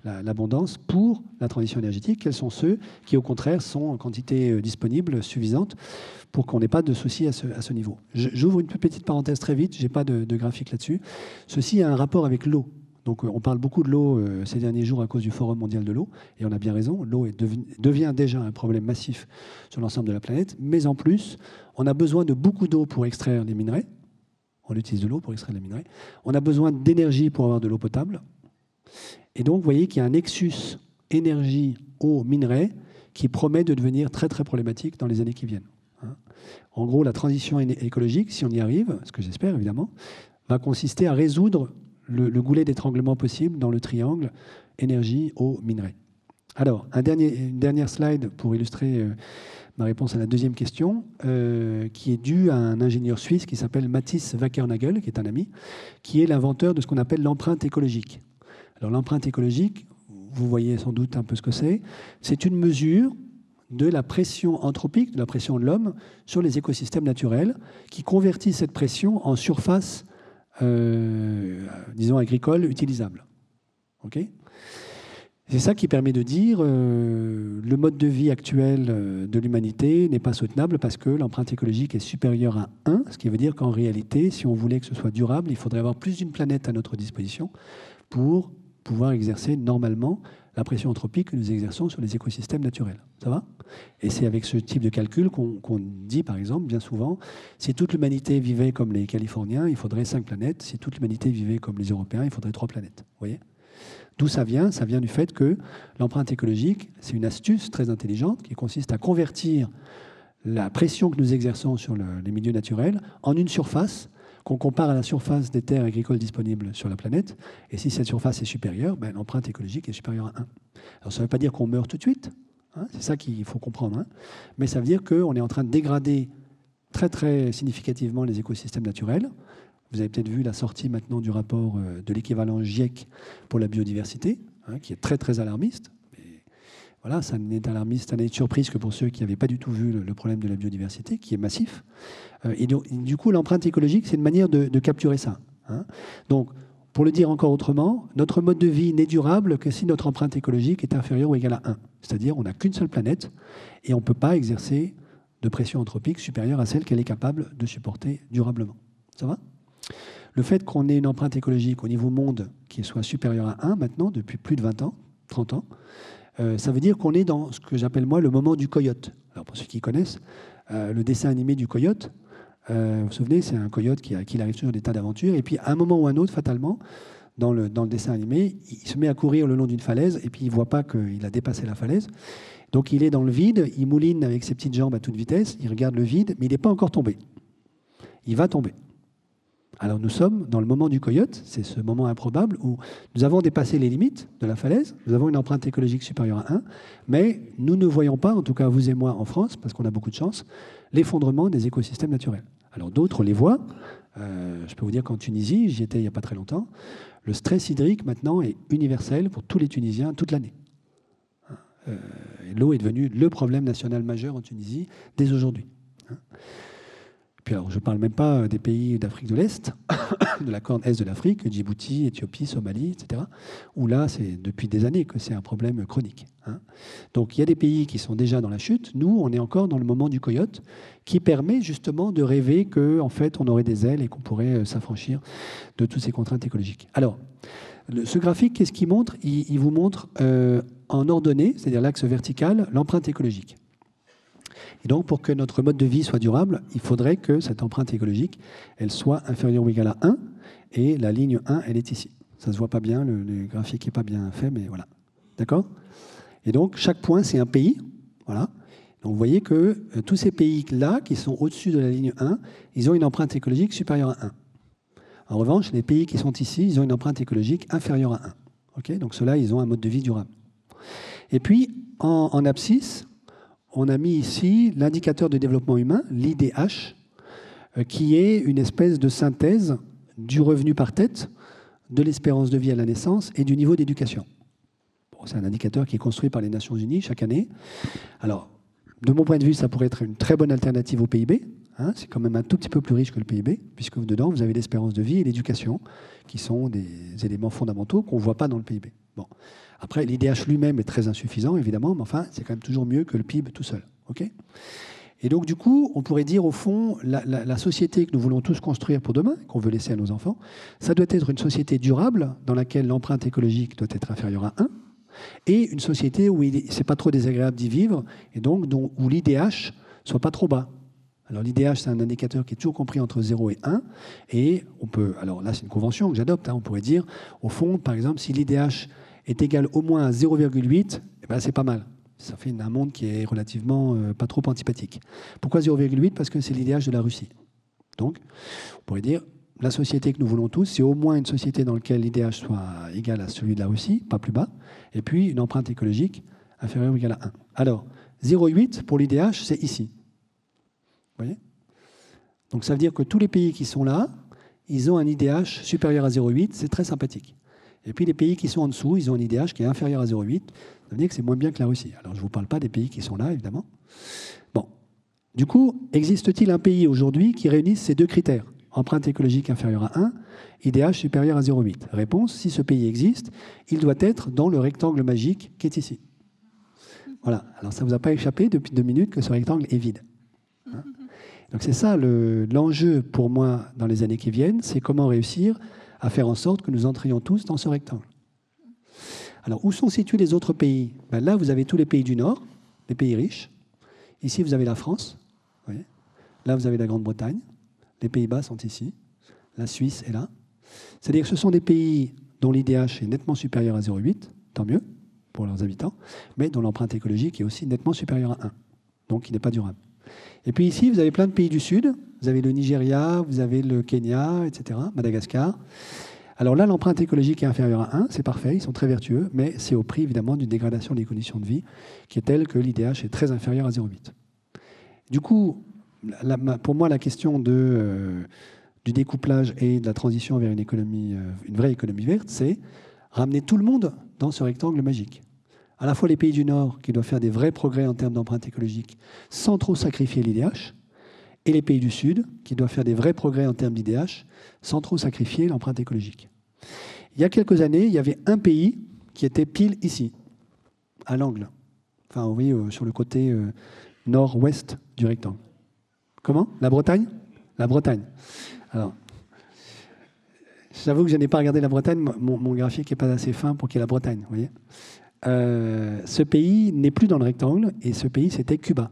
l'abondance pour la transition énergétique Quels sont ceux qui, au contraire, sont en quantité euh, disponible suffisante pour qu'on n'ait pas de soucis à ce, niveau J'ouvre une petite parenthèse très vite, je n'ai pas de, graphique là-dessus. Ceci a un rapport avec l'eau. Donc euh, on parle beaucoup de l'eau euh, ces derniers jours à cause du Forum mondial de l'eau, et on a bien raison, l'eau devient déjà un problème massif sur l'ensemble de la planète, mais en plus, on a besoin de beaucoup d'eau pour extraire les minerais, on utilise de l'eau pour extraire les minerais, on a besoin d'énergie pour avoir de l'eau potable, et donc, vous voyez qu'il y a un nexus énergie, eau, minerai qui promet de devenir très très problématique dans les années qui viennent. Hein. En gros, la transition écologique, si on y arrive, ce que j'espère évidemment, va consister à résoudre le, goulet d'étranglement possible dans le triangle énergie, eau, minerai. Alors, une dernière slide pour illustrer euh, ma réponse à la deuxième question, euh, qui est due à un ingénieur suisse qui s'appelle Mathis Wackernagel, qui est un ami, qui est l'inventeur de ce qu'on appelle l'empreinte écologique. Alors l'empreinte écologique, vous voyez sans doute un peu ce que c'est, c'est une mesure de la pression anthropique, de la pression de l'homme sur les écosystèmes naturels, qui convertit cette pression en surface, euh, disons, agricole utilisable. c'est ça qui permet de dire euh, le mode de vie actuel euh, de l'humanité n'est pas soutenable parce que l'empreinte écologique est supérieure à 1, ce qui veut dire qu'en réalité, si on voulait que ce soit durable, il faudrait avoir plus d'une planète à notre disposition pour pouvoir exercer normalement la pression anthropique que nous exerçons sur les écosystèmes naturels. Ça va? Et c'est avec ce type de calcul qu'on dit, par exemple, bien souvent, si toute l'humanité vivait comme les Californiens, il faudrait cinq planètes. Si toute l'humanité vivait comme les Européens, il faudrait trois planètes. Voyez? D'où ça vient? Ça vient du fait que l'empreinte écologique, c'est une astuce très intelligente qui consiste à convertir la pression que nous exerçons sur les milieux naturels en une surface qu'on compare à la surface des terres agricoles disponibles sur la planète. Et si cette surface est supérieure, ben, l'empreinte écologique est supérieure à 1. Alors ça ne veut pas dire qu'on meurt tout de suite, hein, c'est ça qu'il faut comprendre, hein. mais ça veut dire qu'on est en train de dégrader très très significativement les écosystèmes naturels. Vous avez peut-être vu la sortie maintenant du rapport euh, de l'équivalent GIEC pour la biodiversité, hein, qui est très très alarmiste. Voilà, ça n'est alarmiste, ça n'est de surprise que pour ceux qui n'avaient pas du tout vu le, problème de la biodiversité, qui est massif. Euh, et, du coup, l'empreinte écologique, c'est une manière de, capturer ça. Hein. Donc, pour le dire encore autrement, notre mode de vie n'est durable que si notre empreinte écologique est inférieure ou égale à 1. C'est-à-dire, on n'a qu'une seule planète et on ne peut pas exercer de pression anthropique supérieure à celle qu'elle est capable de supporter durablement. Ça va? Le fait qu'on ait une empreinte écologique au niveau monde qui soit supérieure à 1 maintenant, depuis plus de 20 ans, 30 ans, euh, ça veut dire qu'on est dans ce que j'appelle moi le moment du coyote. Alors pour ceux qui connaissent, euh, le dessin animé du coyote, euh, vous vous souvenez, c'est un coyote qui, qui arrive sur des tas d'aventures, et puis à un moment ou un autre, fatalement, dans le, dans le dessin animé, il se met à courir le long d'une falaise, et puis il ne voit pas qu'il a dépassé la falaise. Donc il est dans le vide, il mouline avec ses petites jambes à toute vitesse, il regarde le vide, mais il n'est pas encore tombé. Il va tomber. Alors nous sommes dans le moment du coyote, c'est ce moment improbable où nous avons dépassé les limites de la falaise, nous avons une empreinte écologique supérieure à 1, mais nous ne voyons pas, en tout cas vous et moi en France, parce qu'on a beaucoup de chance, l'effondrement des écosystèmes naturels. Alors d'autres les voient. Euh, je peux vous dire qu'en Tunisie, j'y étais il n'y a pas très longtemps, le stress hydrique maintenant est universel pour tous les Tunisiens toute l'année. Euh, l'eau est devenue le problème national majeur en Tunisie dès aujourd'hui. Puis alors, je ne parle même pas des pays d'Afrique de l'Est, de la corne est de l'Afrique, Djibouti, Éthiopie, Somalie, etc., où là, c'est depuis des années que c'est un problème chronique. Hein. Donc il y a des pays qui sont déjà dans la chute. Nous, on est encore dans le moment du coyote, qui permet justement de rêver qu'en en fait, on aurait des ailes et qu'on pourrait euh, s'affranchir de toutes ces contraintes écologiques. Alors, ce graphique, qu'est-ce qu'il montre? Il, vous montre euh, en ordonnée, c'est-à-dire l'axe vertical, l'empreinte écologique. Et donc, pour que notre mode de vie soit durable, il faudrait que cette empreinte écologique, elle soit inférieure ou égale à 1, et la ligne 1, elle est ici. Ça ne se voit pas bien, le, graphique n'est pas bien fait, mais voilà. D'accord? Et donc, chaque point, c'est un pays. Voilà. Donc, vous voyez que euh, tous ces pays-là, qui sont au-dessus de la ligne 1, ils ont une empreinte écologique supérieure à 1. En revanche, les pays qui sont ici, ils ont une empreinte écologique inférieure à 1. Ok? Donc, ceux-là, ils ont un mode de vie durable. Et puis, en, en abscisse, on a mis ici l'indicateur de développement humain, l'IDH, euh, qui est une espèce de synthèse du revenu par tête, de l'espérance de vie à la naissance et du niveau d'éducation. c'est un indicateur qui est construit par les Nations Unies chaque année. Alors, de mon point de vue, ça pourrait être une très bonne alternative au PIB. Hein. c'est quand même un tout petit peu plus riche que le PIB, puisque dedans, vous avez l'espérance de vie et l'éducation, qui sont des éléments fondamentaux qu'on ne voit pas dans le PIB. Bon. Après, l'IDH lui-même est très insuffisant, évidemment, mais enfin, c'est quand même toujours mieux que le PIB tout seul. ok? Et donc, du coup, on pourrait dire, au fond, la, société que nous voulons tous construire pour demain, qu'on veut laisser à nos enfants, ça doit être une société durable dans laquelle l'empreinte écologique doit être inférieure à 1, et une société où c'est pas trop désagréable d'y vivre, et donc dont, où l'IDH soit pas trop bas. Alors l'IDH, c'est un indicateur qui est toujours compris entre 0 et 1. Et on peut, alors là, c'est une convention que j'adopte. Hein, on pourrait dire, au fond, par exemple, si l'IDH est égal au moins à 0,8, eh ben, c'est pas mal. Ça fait un monde qui est relativement euh, pas trop antipathique. Pourquoi 0,8 Parce que c'est l'idéal de la Russie. Donc, on pourrait dire, la société que nous voulons tous, c'est au moins une société dans laquelle l'IDH soit égal à celui de la Russie, pas plus bas, et puis une empreinte écologique inférieure ou égale à 1. Alors, 0,8 pour l'IDH, c'est ici. Vous voyez? Donc ça veut dire que tous les pays qui sont là, ils ont un IDH supérieur à 0,8, c'est très sympathique. Et puis les pays qui sont en dessous, ils ont un IDH qui est inférieur à 0,8. Ça veut dire que c'est moins bien que la Russie. Alors je ne vous parle pas des pays qui sont là, évidemment. Bon. Du coup, existe-t-il un pays aujourd'hui qui réunisse ces deux critères? Empreinte écologique inférieure à 1, IDH supérieur à 0,8. Réponse, si ce pays existe, il doit être dans le rectangle magique qui est ici. Voilà. Alors ça ne vous a pas échappé depuis deux minutes que ce rectangle est vide. Hein? Donc c'est ça l'enjeu pour moi dans les années qui viennent, c'est comment réussir à faire en sorte que nous entrions tous dans ce rectangle. Alors, où sont situés les autres pays? Ben Là, vous avez tous les pays du Nord, les pays riches. Ici, vous avez la France. Là, vous avez la Grande-Bretagne. Les Pays-Bas sont ici. La Suisse est là. C'est-à-dire que ce sont des pays dont l'IDH est nettement supérieur à 0,8, tant mieux pour leurs habitants, mais dont l'empreinte écologique est aussi nettement supérieure à 1, donc qui n'est pas durable. Et puis ici, vous avez plein de pays du Sud. Vous avez le Nigeria, vous avez le Kenya, etc., Madagascar. Alors là, l'empreinte écologique est inférieure à 1, c'est parfait, ils sont très vertueux, mais c'est au prix évidemment d'une dégradation des conditions de vie qui est telle que l'IDH est très inférieur à 0,8. Du coup, pour moi, la question euh, du découplage et de la transition vers une, euh, une vraie économie verte, c'est ramener tout le monde dans ce rectangle magique à la fois les pays du Nord qui doivent faire des vrais progrès en termes d'empreinte écologique sans trop sacrifier l'IDH, et les pays du Sud qui doivent faire des vrais progrès en termes d'IDH sans trop sacrifier l'empreinte écologique. Il y a quelques années, il y avait un pays qui était pile ici, à l'angle. Enfin, oui, euh, sur le côté euh, nord-ouest du rectangle. Comment? La Bretagne? La Bretagne. Alors, J'avoue que je n'ai pas regardé la Bretagne. Mon, graphique n'est pas assez fin pour qu'il y ait la Bretagne. Voyez euh, ce pays n'est plus dans le rectangle et ce pays, c'était Cuba.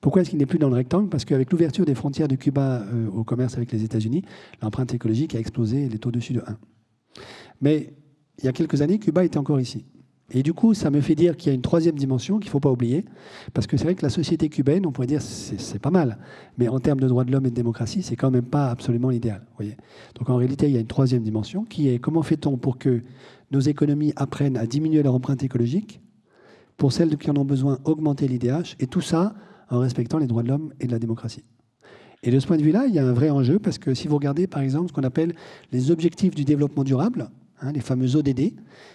Pourquoi est-ce qu'il n'est plus dans le rectangle? Parce qu'avec l'ouverture des frontières de Cuba euh, au commerce avec les États-Unis, l'empreinte écologique a explosé, elle est au-dessus de 1. Mais il y a quelques années, Cuba était encore ici. Et du coup, ça me fait dire qu'il y a une troisième dimension qu'il ne faut pas oublier, parce que c'est vrai que la société cubaine, on pourrait dire c'est pas mal, mais en termes de droits de l'homme et de démocratie, c'est quand même pas absolument l'idéal. Donc en réalité, il y a une troisième dimension qui est comment fait-on pour que nos économies apprennent à diminuer leur empreinte écologique, pour celles qui en ont besoin, augmenter l'IDH, et tout ça en respectant les droits de l'homme et de la démocratie. Et de ce point de vue-là, il y a un vrai enjeu, parce que si vous regardez par exemple ce qu'on appelle les objectifs du développement durable, hein, les fameux ODD,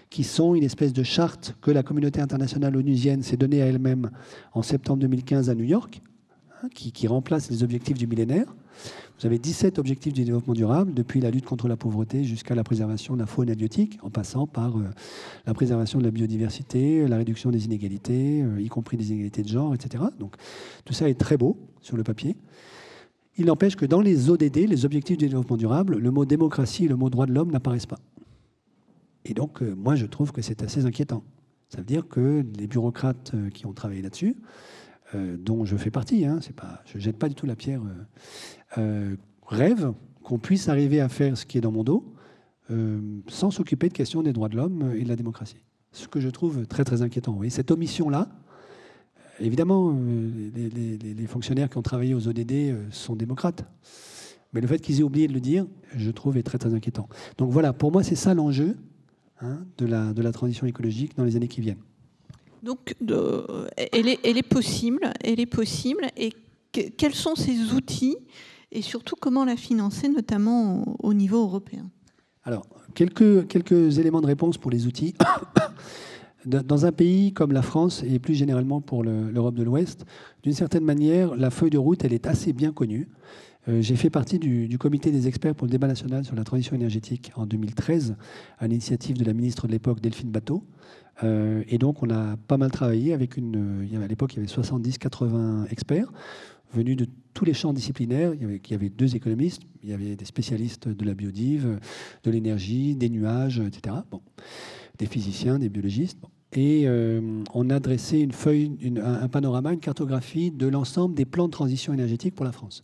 qui sont une espèce de charte que la communauté internationale onusienne s'est donnée à elle-même en septembre 2015 à New York, hein, qui, qui remplace les objectifs du millénaire. Vous avez 17 objectifs du développement durable, depuis la lutte contre la pauvreté jusqu'à la préservation de la faune halieutique, en passant par euh, la préservation de la biodiversité, la réduction des inégalités, euh, y compris des inégalités de genre, etc. Donc tout ça est très beau sur le papier. Il n'empêche que dans les ODD, les objectifs du développement durable, le mot démocratie et le mot droit de l'homme n'apparaissent pas. Et donc, euh, moi, je trouve que c'est assez inquiétant. Ça veut dire que les bureaucrates qui ont travaillé là-dessus, dont je fais partie, hein, pas, je ne jette pas du tout la pierre euh, rêve qu'on puisse arriver à faire ce qui est dans mon dos euh, sans s'occuper de questions des droits de l'homme et de la démocratie. Ce que je trouve très très inquiétant. Et cette omission-là, évidemment, euh, les, fonctionnaires qui ont travaillé aux ODD sont démocrates. Mais le fait qu'ils aient oublié de le dire, je trouve est très très inquiétant. Donc voilà, pour moi, c'est ça l'enjeu hein, de la transition écologique dans les années qui viennent. Donc, elle, est, elle, est, possible, elle est possible. Et quels sont ces outils et surtout comment la financer, notamment au niveau européen? Alors, quelques, quelques éléments de réponse pour les outils. Dans un pays comme la France et plus généralement pour l'Europe de l'Ouest, d'une certaine manière, la feuille de route, elle est assez bien connue. Euh, j'ai fait partie du, comité des experts pour le débat national sur la transition énergétique en 2013, à l'initiative de la ministre de l'époque, Delphine Bateau. Euh, et donc, on a pas mal travaillé avec une. À l'époque, il y avait 70-80 experts venus de tous les champs disciplinaires. Il y, avait, deux économistes, il y avait des spécialistes de la biodive, de l'énergie, des nuages, etc. Bon. Des physiciens, des biologistes. Et euh, on a dressé une feuille, un, panorama, une cartographie de l'ensemble des plans de transition énergétique pour la France.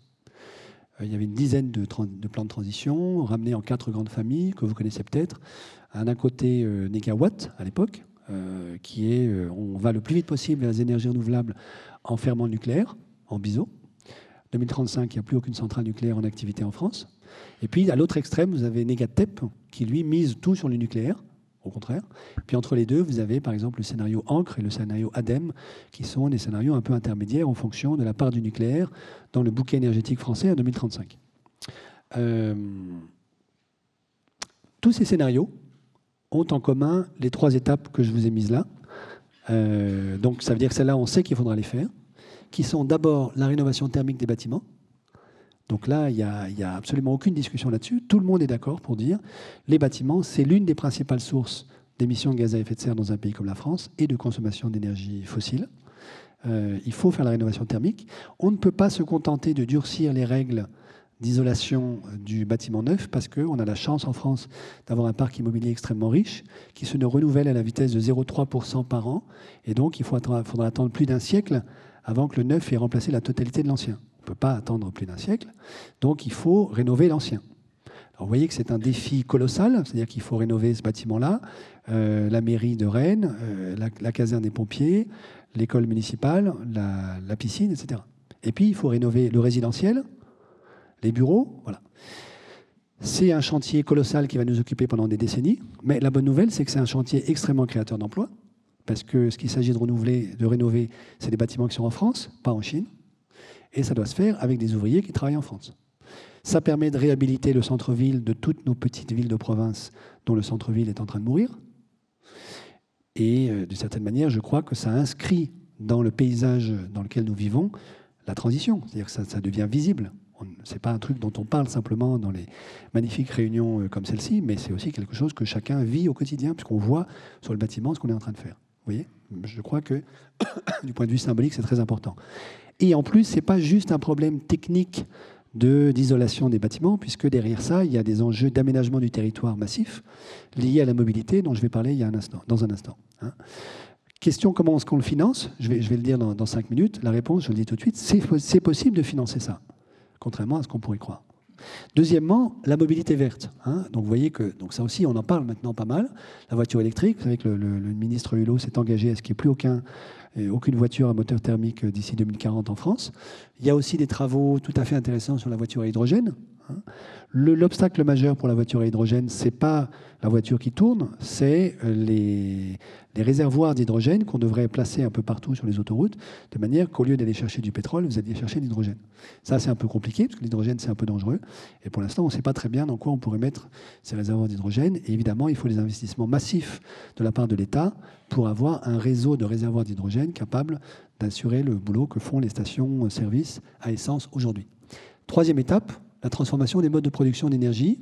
Euh, il y avait une dizaine de, plans de transition ramenés en quatre grandes familles que vous connaissez peut-être. D'un côté, euh, négawatt à l'époque, qui est on va le plus vite possible vers les énergies renouvelables en fermant le nucléaire, en biseau. 2035, il n'y a plus aucune centrale nucléaire en activité en France. Et puis, à l'autre extrême, vous avez Negatep, qui lui mise tout sur le nucléaire, au contraire. Puis entre les deux, vous avez par exemple le scénario Ancre et le scénario ADEME, qui sont des scénarios un peu intermédiaires en fonction de la part du nucléaire dans le bouquet énergétique français à 2035. Euh, tous ces scénarios ont en commun les trois étapes que je vous ai mises là. Euh, donc ça veut dire que celles-là, on sait qu'il faudra les faire qui sont d'abord la rénovation thermique des bâtiments. Donc là, il n'y a, absolument aucune discussion là-dessus. Tout le monde est d'accord pour dire les bâtiments, c'est l'une des principales sources d'émissions de gaz à effet de serre dans un pays comme la France et de consommation d'énergie fossile. Euh, il faut faire la rénovation thermique. On ne peut pas se contenter de durcir les règles d'isolation du bâtiment neuf parce qu'on a la chance en France d'avoir un parc immobilier extrêmement riche qui se ne renouvelle à la vitesse de 0,3% par an. Et donc, il faudra attendre plus d'un siècle avant que le neuf ait remplacé la totalité de l'ancien. Ne peut pas attendre plus d'un siècle, donc il faut rénover l'ancien. vous voyez que c'est un défi colossal, c'est-à-dire qu'il faut rénover ce bâtiment-là, euh, la mairie de Rennes, euh, la, caserne des pompiers, l'école municipale, la, piscine, etc. Et puis il faut rénover le résidentiel, les bureaux, voilà. C'est un chantier colossal qui va nous occuper pendant des décennies, mais la bonne nouvelle, c'est que c'est un chantier extrêmement créateur d'emplois, parce que ce qu'il s'agit de renouveler, de rénover, c'est des bâtiments qui sont en France, pas en Chine, et ça doit se faire avec des ouvriers qui travaillent en France. Ça permet de réhabiliter le centre-ville de toutes nos petites villes de province dont le centre-ville est en train de mourir. Et euh, d'une certaine manière, je crois que ça inscrit dans le paysage dans lequel nous vivons la transition, c'est-à-dire que ça, devient visible. Ce n'est pas un truc dont on parle simplement dans les magnifiques réunions euh, comme celle-ci, mais c'est aussi quelque chose que chacun vit au quotidien, puisqu'on voit sur le bâtiment ce qu'on est en train de faire voyez Je crois que du point de vue symbolique, c'est très important. Et en plus, ce n'est pas juste un problème technique d'isolation des bâtiments, puisque derrière ça, il y a des enjeux d'aménagement du territoire massif liés à la mobilité, dont je vais parler il y a un instant, dans un instant. Hein. Question comment est-ce qu'on le finance? Je vais, je vais le dire dans, dans, cinq minutes. La réponse, je le dis tout de suite, c'est possible de financer ça, contrairement à ce qu'on pourrait croire. Deuxièmement, la mobilité verte. Hein. Donc vous voyez que donc ça aussi, on en parle maintenant pas mal. La voiture électrique, vous savez que le, ministre Hulot s'est engagé à ce qu'il n'y ait plus aucun aucune voiture à moteur thermique d'ici 2040 en France. Il y a aussi des travaux tout à fait intéressants sur la voiture à hydrogène. Hein. L'obstacle majeur pour la voiture à hydrogène, c'est pas la voiture qui tourne, c'est euh, les, les, réservoirs d'hydrogène qu'on devrait placer un peu partout sur les autoroutes, de manière qu'au lieu d'aller chercher du pétrole, vous alliez chercher de l'hydrogène. Ça, c'est un peu compliqué, parce que l'hydrogène, c'est un peu dangereux. Et pour l'instant, on ne sait pas très bien dans quoi on pourrait mettre ces réservoirs d'hydrogène. Et évidemment, il faut des investissements massifs de la part de l'État pour avoir un réseau de réservoirs d'hydrogène capable d'assurer le boulot que font les stations-service à essence aujourd'hui. Troisième étape, la transformation des modes de production d'énergie,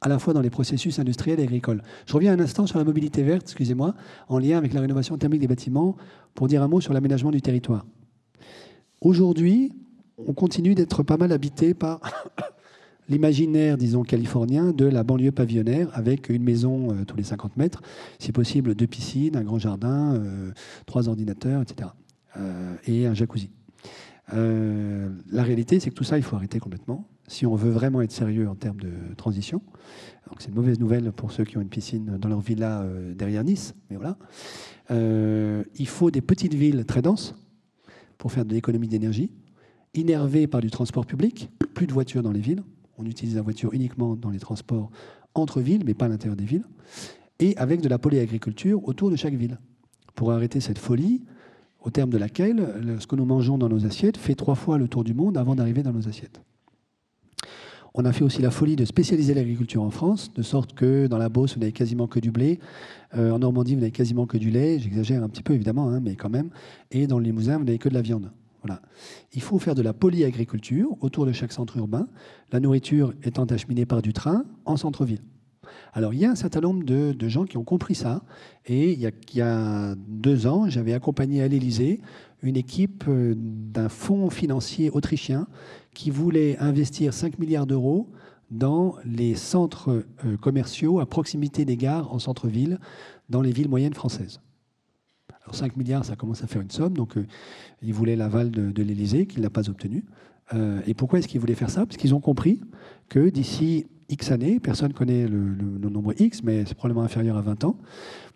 à la fois dans les processus industriels et agricoles. Je reviens un instant sur la mobilité verte, excusez-moi, en lien avec la rénovation thermique des bâtiments, pour dire un mot sur l'aménagement du territoire. Aujourd'hui, on continue d'être pas mal habité par l'imaginaire, disons, californien de la banlieue pavillonnaire, avec une maison euh, tous les 50 mètres, si possible deux piscines, un grand jardin, euh, trois ordinateurs, etc. Euh, et un jacuzzi. la réalité, c'est que tout ça, il faut arrêter complètement si on veut vraiment être sérieux en termes de transition. C'est une mauvaise nouvelle pour ceux qui ont une piscine dans leur villa euh, derrière Nice, mais voilà. Euh, il faut des petites villes très denses pour faire de l'économie d'énergie, innervées par du transport public, plus de voitures dans les villes. On utilise la voiture uniquement dans les transports entre villes, mais pas à l'intérieur des villes, et avec de la polyagriculture autour de chaque ville, pour arrêter cette folie au terme de laquelle ce que nous mangeons dans nos assiettes fait trois fois le tour du monde avant d'arriver dans nos assiettes. On a fait aussi la folie de spécialiser l'agriculture en France, de sorte que dans la Beauce, vous n'avez quasiment que du blé. Euh, en Normandie, vous n'avez quasiment que du lait. J'exagère un petit peu, évidemment, hein, mais quand même. Et dans le Limousin, vous n'avez que de la viande. Voilà. Il faut faire de la polyagriculture autour de chaque centre urbain, la nourriture étant acheminée par du train en centre-ville. Alors, il y a un certain nombre de, gens qui ont compris ça. Et il y a, il y a deux ans, j'avais accompagné à l'Élysée une équipe euh, d'un fonds financier autrichien qui voulait investir 5 milliards d'euros dans les centres euh, commerciaux à proximité des gares en centre-ville, dans les villes moyennes françaises. Alors 5 milliards, ça commence à faire une somme, donc euh, ils voulaient l'aval de, de l'Élysée, qu'il n'a pas obtenu. Et pourquoi est-ce qu'ils voulaient faire ça? Parce qu'ils ont compris que d'ici X années, personne ne connaît le, nombre X, mais c'est probablement inférieur à 20 ans,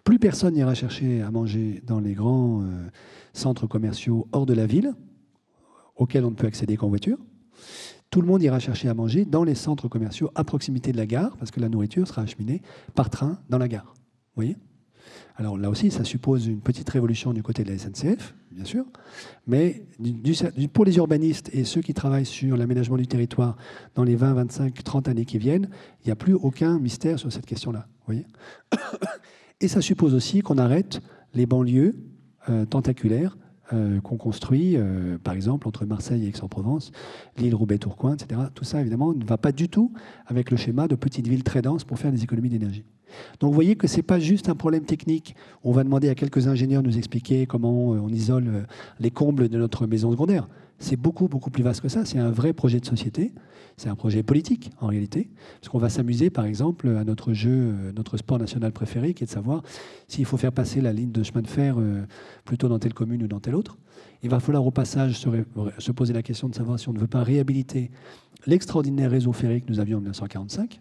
plus personne n'ira chercher à manger dans les grands centres commerciaux hors de la ville, auxquels on ne peut accéder qu'en voiture. Tout le monde ira chercher à manger dans les centres commerciaux à proximité de la gare, parce que la nourriture sera acheminée par train dans la gare. Voyez? Alors là aussi, ça suppose une petite révolution du côté de la SNCF, bien sûr, mais pour les urbanistes et ceux qui travaillent sur l'aménagement du territoire dans les 20, 25, 30 années qui viennent, il n'y a plus aucun mystère sur cette question-là. voyez? Et ça suppose aussi qu'on arrête les banlieues euh, tentaculaires euh, qu'on construit, euh, par exemple, entre Marseille et Aix-en-Provence, l'île Roubaix-Tourcoing, etc. Tout ça, évidemment, ne va pas du tout avec le schéma de petites villes très denses pour faire des économies d'énergie. Donc vous voyez que ce n'est pas juste un problème technique. On va demander à quelques ingénieurs de nous expliquer comment on isole les combles de notre maison secondaire. C'est beaucoup, beaucoup plus vaste que ça. C'est un vrai projet de société. C'est un projet politique, en réalité. Parce qu'on va s'amuser, par exemple, à notre jeu, euh, notre sport national préféré, qui est de savoir s'il faut faire passer la ligne de chemin de fer euh, plutôt dans telle commune ou dans telle autre. Il va falloir au passage se, poser la question de savoir si on ne veut pas réhabiliter l'extraordinaire réseau ferré que nous avions en 1945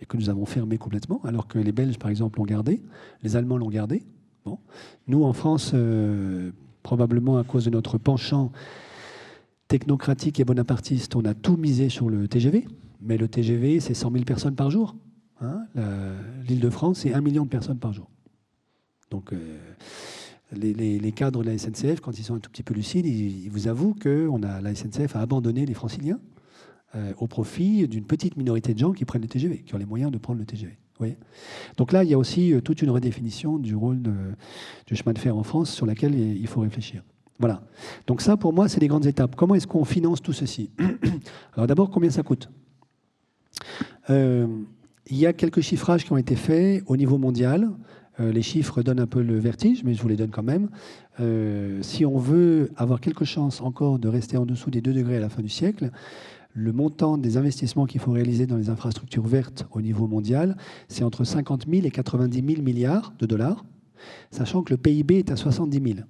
et que nous avons fermé complètement, alors que les Belges, par exemple, l'ont gardé, les Allemands l'ont gardé. Bon. Nous, en France, euh, probablement à cause de notre penchant technocratique et bonapartiste, on a tout misé sur le TGV. Mais le TGV, c'est 100 000 personnes par jour. Hein. L'île de France, c'est 1 million de personnes par jour. Donc, euh, les, cadres de la SNCF, quand ils sont un tout petit peu lucides, ils, vous avouent que on a, la SNCF a abandonné les franciliens euh, au profit d'une petite minorité de gens qui prennent le TGV, qui ont les moyens de prendre le TGV. Donc là, il y a aussi euh, toute une redéfinition du rôle du chemin de fer en France sur laquelle il faut réfléchir. Voilà. Donc ça, pour moi, c'est les grandes étapes. Comment est-ce qu'on finance tout ceci Alors d'abord, combien ça coûte? Euh, Il y a quelques chiffrages qui ont été faits au niveau mondial. Euh, les chiffres donnent un peu le vertige, mais je vous les donne quand même. Euh, si on veut avoir quelque chance encore de rester en dessous des 2 degrés à la fin du siècle, le montant des investissements qu'il faut réaliser dans les infrastructures vertes au niveau mondial, c'est entre 50 000 et 90 000 milliards de dollars, sachant que le PIB est à 70 000,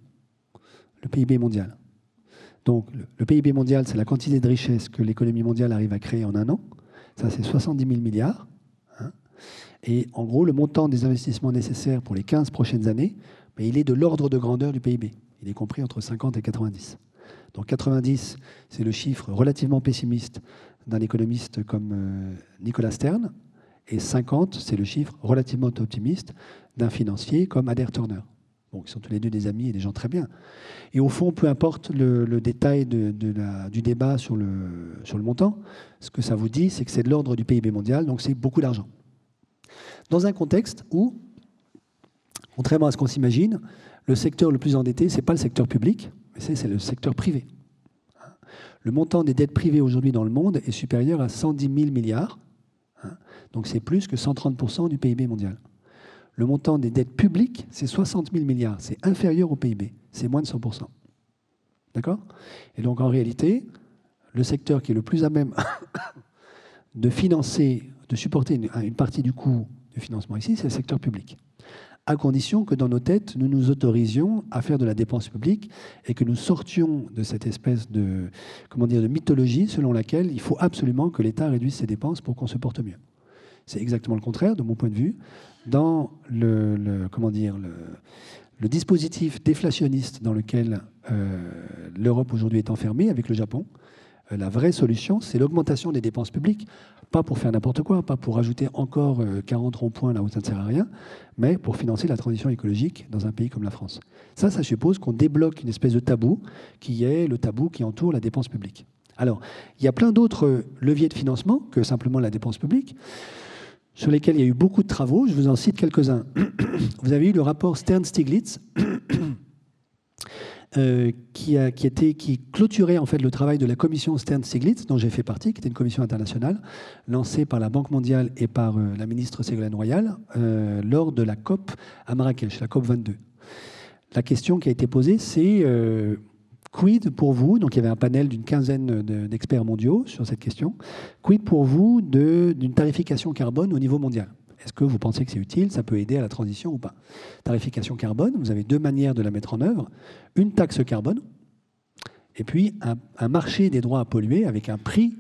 le PIB mondial. Donc le, PIB mondial, c'est la quantité de richesse que l'économie mondiale arrive à créer en un an. Ça, c'est 70 000 milliards. Hein. Et en gros, le montant des investissements nécessaires pour les 15 prochaines années, mais il est de l'ordre de grandeur du PIB. Il est compris entre 50 et 90. Donc 90, c'est le chiffre relativement pessimiste d'un économiste comme euh, Nicolas Stern, et 50, c'est le chiffre relativement optimiste d'un financier comme Adair Turner. Bon, ils sont tous les deux des amis et des gens très bien. Et au fond, peu importe le, détail du débat sur le, sur le montant, ce que ça vous dit, c'est que c'est de l'ordre du PIB mondial, donc c'est beaucoup d'argent. Dans un contexte où, contrairement à ce qu'on s'imagine, le secteur le plus endetté, ce n'est pas le secteur public, mais c'est le secteur privé. Le montant des dettes privées aujourd'hui dans le monde est supérieur à 110 000 milliards, hein. donc c'est plus que 130% du PIB mondial. Le montant des dettes publiques, c'est 60 000 milliards, c'est inférieur au PIB, c'est moins de 100%. D'accord? Et donc en réalité, le secteur qui est le plus à même de financer, de supporter une partie du coût du financement ici, c'est le secteur public à condition que dans nos têtes, nous nous autorisions à faire de la dépense publique et que nous sortions de cette espèce de, comment dire, de mythologie selon laquelle il faut absolument que l'État réduise ses dépenses pour qu'on se porte mieux. C'est exactement le contraire, de mon point de vue. Dans le, comment dire, le, dispositif déflationniste dans lequel euh, l'Europe aujourd'hui est enfermée avec le Japon, euh, la vraie solution, c'est l'augmentation des dépenses publiques pas pour faire n'importe quoi, pas pour ajouter encore 40 euh, ronds-points là où ça ne sert à rien, mais pour financer la transition écologique dans un pays comme la France. Ça, ça suppose qu'on débloque une espèce de tabou qui est le tabou qui entoure la dépense publique. Alors, il y a plein d'autres leviers de financement que simplement la dépense publique, sur lesquels il y a eu beaucoup de travaux. Je vous en cite quelques-uns. Vous avez eu le rapport Stern-Stiglitz euh, qui, a, qui, était, qui clôturait en fait le travail de la commission Stern-Stiglitz, dont j'ai fait partie, qui était une commission internationale lancée par la Banque mondiale et par euh, la ministre Ségolène Royal euh, lors de la COP à Marrakech, la COP 22. La question qui a été posée, c'est quid pour vous Donc il y avait un panel d'une quinzaine d'experts mondiaux sur cette question. Quid pour vous d'une tarification carbone au niveau mondial? Est-ce que vous pensez que c'est utile Ça peut aider à la transition ou pas? Tarification carbone, vous avez deux manières de la mettre en œuvre. Une taxe carbone, et puis un, marché des droits à polluer avec un prix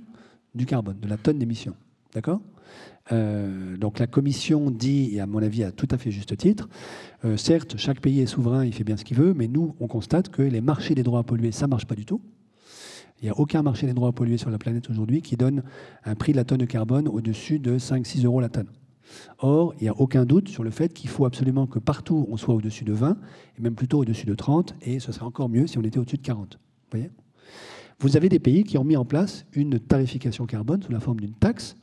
du carbone, de la tonne d'émission. D'accord? Euh, donc la Commission dit, et à mon avis à tout à fait juste titre, euh, certes, chaque pays est souverain, il fait bien ce qu'il veut, mais nous, on constate que les marchés des droits à polluer, ça ne marche pas du tout. Il n'y a aucun marché des droits à polluer sur la planète aujourd'hui qui donne un prix de la tonne de carbone au-dessus de 5-6 euros la tonne. Or, il n'y a aucun doute sur le fait qu'il faut absolument que partout on soit au-dessus de 20, et même plutôt au-dessus de 30, et ce serait encore mieux si on était au-dessus de 40. Vous, voyez? Vous avez des pays qui ont mis en place une tarification carbone sous la forme d'une taxe.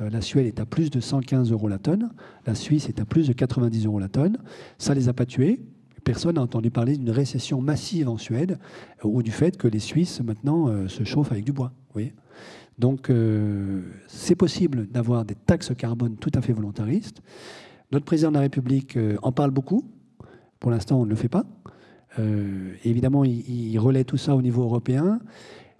Euh, la Suède est à plus de 115 euros la tonne, la Suisse est à plus de 90 euros la tonne. Ça ne les a pas tués. Personne n'a entendu parler d'une récession massive en Suède ou du fait que les Suisses maintenant euh, se chauffent avec du bois. Donc euh, c'est possible d'avoir des taxes carbone tout à fait volontaristes. Notre président de la République euh, en parle beaucoup. Pour l'instant, on ne le fait pas. Euh, évidemment, il, relaie tout ça au niveau européen,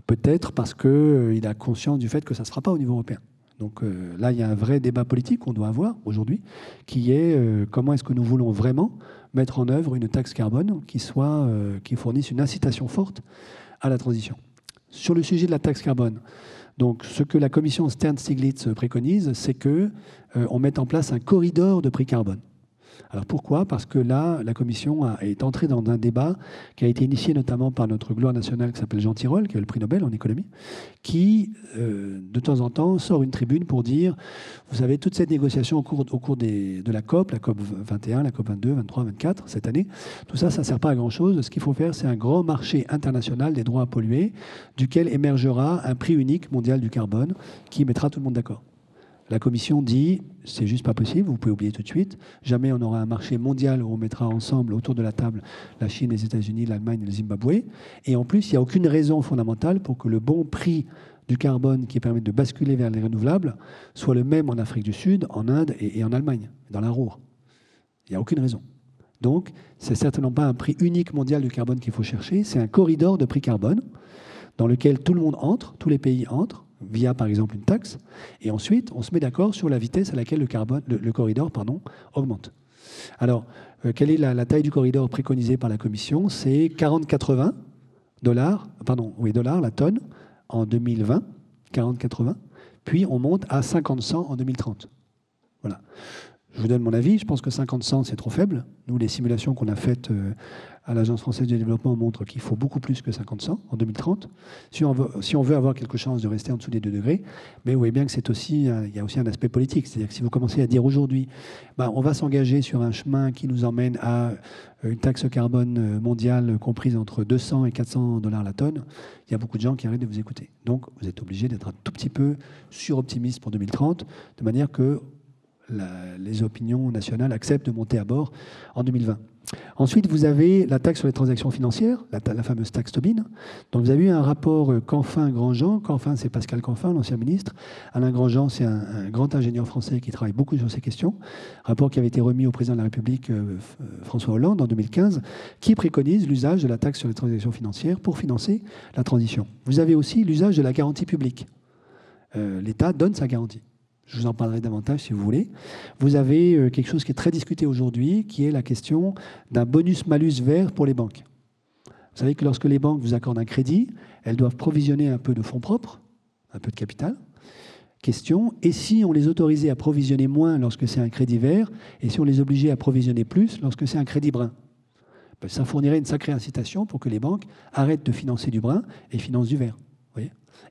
peut-être parce qu'il a conscience du fait que ça ne se fera pas au niveau européen. Donc là, il y a un vrai débat politique qu'on doit avoir aujourd'hui, qui est comment est-ce que nous voulons vraiment mettre en œuvre une taxe carbone qui, soit, qui fournisse une incitation forte à la transition. Sur le sujet de la taxe carbone, donc, ce que la commission Stern-Stiglitz préconise, c'est qu'on euh, mette en place un corridor de prix carbone. Alors pourquoi? Parce que là, la Commission est entrée dans un débat qui a été initié notamment par notre gloire nationale qui s'appelle Jean Tirole, qui a le prix Nobel en économie, qui, euh, de temps en temps, sort une tribune pour dire, vous savez, toute cette négociation au cours, de la COP, la COP 21, la COP 22, 23, 24, cette année, tout ça, ça ne sert pas à grand-chose. Ce qu'il faut faire, c'est un grand marché international des droits à polluer, duquel émergera un prix unique mondial du carbone qui mettra tout le monde d'accord. La Commission dit, c'est juste pas possible, vous pouvez oublier tout de suite, jamais on aura un marché mondial où on mettra ensemble autour de la table la Chine, les États-Unis, l'Allemagne et le Zimbabwe. Et en plus, il n'y a aucune raison fondamentale pour que le bon prix du carbone qui permet de basculer vers les renouvelables soit le même en Afrique du Sud, en Inde et, en Allemagne, dans la Roue. Il n'y a aucune raison. Donc, c'est certainement pas un prix unique mondial du carbone qu'il faut chercher, c'est un corridor de prix carbone dans lequel tout le monde entre, tous les pays entrent, via par exemple une taxe, et ensuite on se met d'accord sur la vitesse à laquelle le, carbone, le, corridor pardon, augmente. Alors, euh, quelle est la, taille du corridor préconisée par la Commission? C'est 40-80 dollars, la tonne en 2020, 40-80, puis on monte à 50-100 en 2030. Voilà. Je vous donne mon avis, je pense que 50-100 c'est trop faible. Nous, les simulations qu'on a faites euh, à l'Agence française de développement montre qu'il faut beaucoup plus que 50-100 en 2030, si on, veut, si on veut avoir quelque chose de rester en dessous des 2 degrés. Mais vous voyez bien que c'est aussi, il y a aussi un aspect politique. C'est-à-dire que si vous commencez à dire aujourd'hui, bah, on va s'engager sur un chemin qui nous emmène à une taxe carbone mondiale comprise entre 200 et 400 dollars la tonne, il y a beaucoup de gens qui arrêtent de vous écouter. Donc vous êtes obligé d'être un tout petit peu suroptimiste pour 2030, de manière que les opinions nationales acceptent de monter à bord en 2020. Ensuite, vous avez la taxe sur les transactions financières, la, fameuse taxe Tobin. Donc, vous avez eu un rapport euh, Canfin-Grandjean. Canfin, c'est Pascal Canfin, l'ancien ministre. Alain Grandjean, c'est un, grand ingénieur français qui travaille beaucoup sur ces questions. Rapport qui avait été remis au président de la République, euh, euh, François Hollande, en 2015, qui préconise l'usage de la taxe sur les transactions financières pour financer la transition. Vous avez aussi l'usage de la garantie publique. L'État donne sa garantie. Je vous en parlerai davantage si vous voulez. Vous avez euh, quelque chose qui est très discuté aujourd'hui, qui est la question d'un bonus-malus vert pour les banques. Vous savez que lorsque les banques vous accordent un crédit, elles doivent provisionner un peu de fonds propres, un peu de capital. Question, et si on les autorisait à provisionner moins lorsque c'est un crédit vert, et si on les obligeait à provisionner plus lorsque c'est un crédit brun? Ben, Ça fournirait une sacrée incitation pour que les banques arrêtent de financer du brun et financent du vert.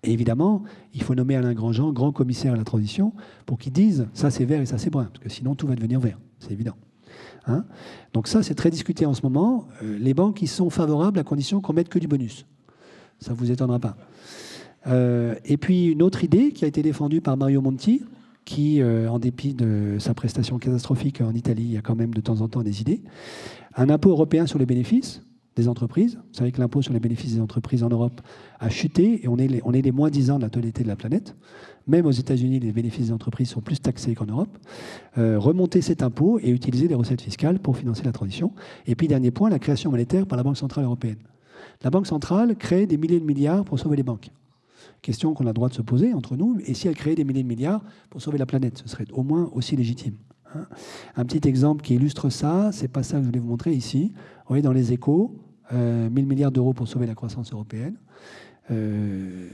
Et évidemment, il faut nommer Alain Grandjean grand commissaire à la transition pour qu'il dise ça c'est vert et ça c'est brun, parce que sinon tout va devenir vert, c'est évident. Hein? Donc ça, c'est très discuté en ce moment. Euh, les banques, ils sont favorables à condition qu'on mette que du bonus. Ça ne vous étonnera pas. Euh, et puis une autre idée qui a été défendue par Mario Monti, qui, euh, en dépit de sa prestation catastrophique en Italie, il y a quand même de temps en temps des idées. Un impôt européen sur les bénéfices, des entreprises. Vous savez que l'impôt sur les bénéfices des entreprises en Europe a chuté et on est les, on est les moins 10 ans de la totalité de la planète. Même aux États-Unis, les bénéfices des entreprises sont plus taxés qu'en Europe. Euh, remonter cet impôt et utiliser les recettes fiscales pour financer la transition. Et puis, dernier point, la création monétaire par la Banque Centrale Européenne. La Banque Centrale crée des milliers de milliards pour sauver les banques. Question qu'on a le droit de se poser entre nous. Et si elle créait des milliers de milliards pour sauver la planète Ce serait au moins aussi légitime. Hein. Un petit exemple qui illustre ça, c'est pas ça que je voulais vous montrer ici. Voyez dans les échos, 1000 euh, milliards d'euros pour sauver la croissance européenne. Euh,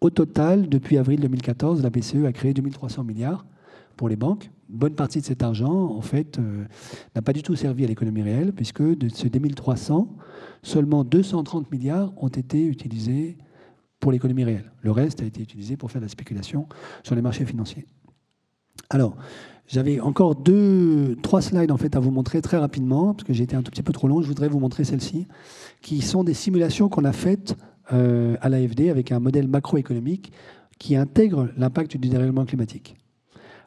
au total, depuis avril 2014, la BCE a créé 2300 milliards pour les banques. Bonne partie de cet argent, en fait, euh, n'a pas du tout servi à l'économie réelle, puisque de ces 2300, seulement 230 milliards ont été utilisés pour l'économie réelle. Le reste a été utilisé pour faire de la spéculation sur les marchés financiers. Alors, j'avais encore deux, trois slides en fait à vous montrer très rapidement, parce que j'ai été un tout petit peu trop long. Je voudrais vous montrer celles-ci, qui sont des simulations qu'on a faites euh, à l'AFD avec un modèle macroéconomique qui intègre l'impact du dérèglement climatique.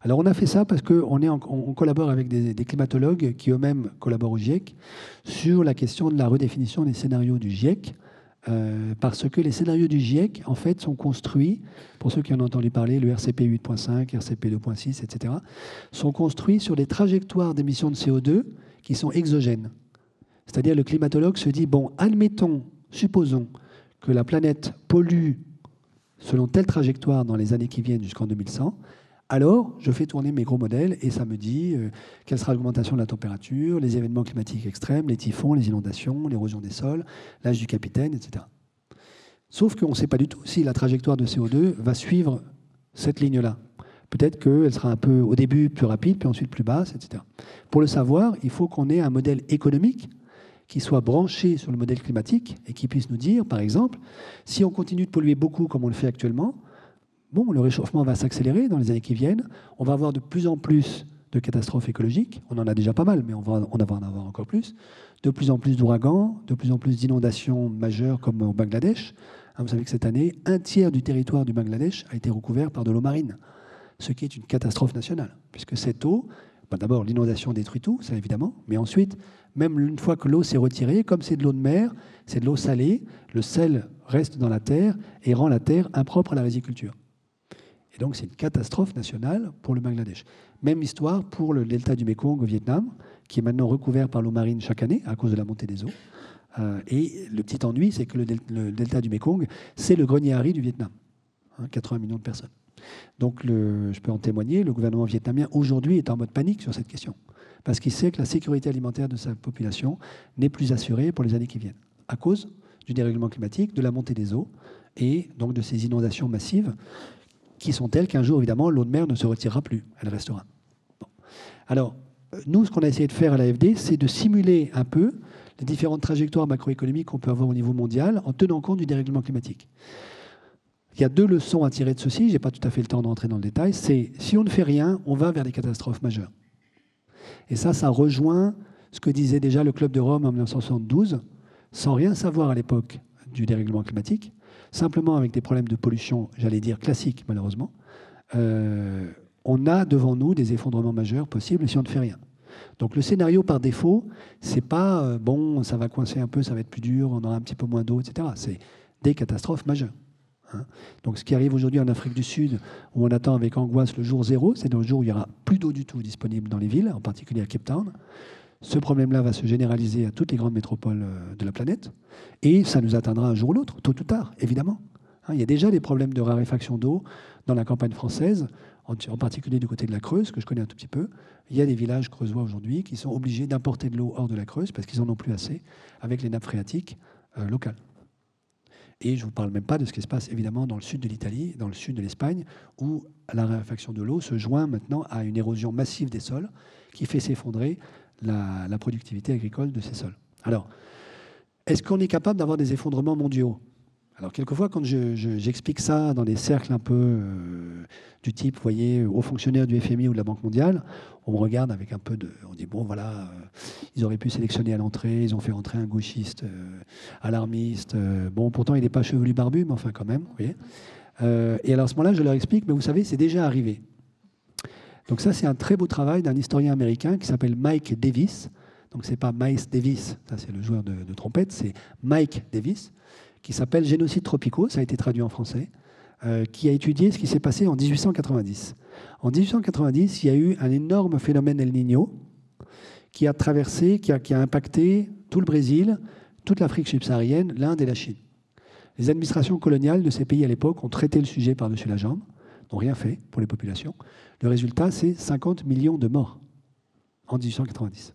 Alors on a fait ça parce qu'on on collabore avec des, des climatologues qui eux-mêmes collaborent au GIEC sur la question de la redéfinition des scénarios du GIEC. Euh, parce que les scénarios du GIEC, en fait, sont construits, pour ceux qui en ont entendu parler, le RCP 8.5, RCP 2.6, etc., sont construits sur des trajectoires d'émissions de CO2 qui sont exogènes. C'est-à-dire le climatologue se dit, bon, admettons, supposons que la planète pollue selon telle trajectoire dans les années qui viennent jusqu'en 2100, alors, je fais tourner mes gros modèles et ça me dit euh, quelle sera l'augmentation de la température, les événements climatiques extrêmes, les typhons, les inondations, l'érosion des sols, l'âge du capitaine, etc. Sauf qu'on ne sait pas du tout si la trajectoire de CO2 va suivre cette ligne-là. Peut-être qu'elle sera un peu au début plus rapide, puis ensuite plus basse, etc. Pour le savoir, il faut qu'on ait un modèle économique qui soit branché sur le modèle climatique et qui puisse nous dire, par exemple, si on continue de polluer beaucoup comme on le fait actuellement, bon, le réchauffement va s'accélérer dans les années qui viennent. On va avoir de plus en plus de catastrophes écologiques. On en a déjà pas mal, mais on va, en avoir encore plus. De plus en plus d'ouragans, de plus en plus d'inondations majeures comme au Bangladesh. Hein, vous savez que cette année, un tiers du territoire du Bangladesh a été recouvert par de l'eau marine, ce qui est une catastrophe nationale, puisque cette eau, bah, d'abord l'inondation détruit tout, ça évidemment, mais ensuite, même une fois que l'eau s'est retirée, comme c'est de l'eau de mer, c'est de l'eau salée, le sel reste dans la terre et rend la terre impropre à la riziculture donc, c'est une catastrophe nationale pour le Bangladesh. Même histoire pour le delta du Mekong au Vietnam, qui est maintenant recouvert par l'eau marine chaque année à cause de la montée des eaux. Euh, et le petit ennui, c'est que le, delta du Mekong, c'est le grenier à riz du Vietnam. 80 hein, millions de personnes. Donc je peux en témoigner, le gouvernement vietnamien aujourd'hui est en mode panique sur cette question, parce qu'il sait que la sécurité alimentaire de sa population n'est plus assurée pour les années qui viennent, à cause du dérèglement climatique, de la montée des eaux, et donc de ces inondations massives, qui sont telles qu'un jour, évidemment, l'eau de mer ne se retirera plus, elle restera. Alors, nous, ce qu'on a essayé de faire à l'AFD, c'est de simuler un peu les différentes trajectoires macroéconomiques qu'on peut avoir au niveau mondial en tenant compte du dérèglement climatique. Il y a deux leçons à tirer de ceci, je n'ai pas tout à fait le temps d'entrer dans le détail, c'est si on ne fait rien, on va vers des catastrophes majeures. Et ça, ça rejoint ce que disait déjà le Club de Rome en 1972, sans rien savoir à l'époque du dérèglement climatique, simplement avec des problèmes de pollution, j'allais dire classiques malheureusement, euh, on a devant nous des effondrements majeurs possibles si on ne fait rien. Donc le scénario par défaut, c'est pas euh, bon, ça va coincer un peu, ça va être plus dur, on aura un petit peu moins d'eau, etc. C'est des catastrophes majeures. Hein. Donc ce qui arrive aujourd'hui en Afrique du Sud, où on attend avec angoisse le jour zéro, c'est le jour où il n'y aura plus d'eau du tout disponible dans les villes, en particulier à Cape Town. Ce problème-là va se généraliser à toutes les grandes métropoles euh, de la planète, et ça nous atteindra un jour ou l'autre, tôt ou tard, évidemment. Hein, il y a déjà des problèmes de raréfaction d'eau dans la campagne française, en particulier du côté de la Creuse, que je connais un tout petit peu. Il y a des villages creusois aujourd'hui qui sont obligés d'importer de l'eau hors de la Creuse parce qu'ils n'en ont plus assez avec les nappes phréatiques euh, locales. Et je ne vous parle même pas de ce qui se passe évidemment dans le sud de l'Italie, dans le sud de l'Espagne, où la raréfaction de l'eau se joint maintenant à une érosion massive des sols qui fait s'effondrer la, productivité agricole de ces sols. Alors, est-ce qu'on est capable d'avoir des effondrements mondiaux? Alors quelquefois, quand j'explique ça dans des cercles un peu euh, du type, vous voyez, aux fonctionnaires du FMI ou de la Banque mondiale, on me regarde avec un peu de... On dit, bon voilà, euh, ils auraient pu sélectionner à l'entrée, ils ont fait entrer un gauchiste euh, alarmiste. bon, pourtant, il n'est pas chevelu barbu, mais enfin quand même, vous voyez. et alors à ce moment-là, je leur explique, mais vous savez, c'est déjà arrivé. Donc ça, c'est un très beau travail d'un historien américain qui s'appelle Mike Davis. Donc c'est pas Miles Davis, ça c'est le joueur de, trompette, c'est Mike Davis qui s'appelle Génocides tropicaux, ça a été traduit en français, euh, qui a étudié ce qui s'est passé en 1890. En 1890, il y a eu un énorme phénomène El Niño qui a traversé, qui a impacté tout le Brésil, toute l'Afrique subsaharienne, l'Inde et la Chine. Les administrations coloniales de ces pays à l'époque ont traité le sujet par-dessus la jambe, n'ont rien fait pour les populations. Le résultat, c'est 50 millions de morts en 1890.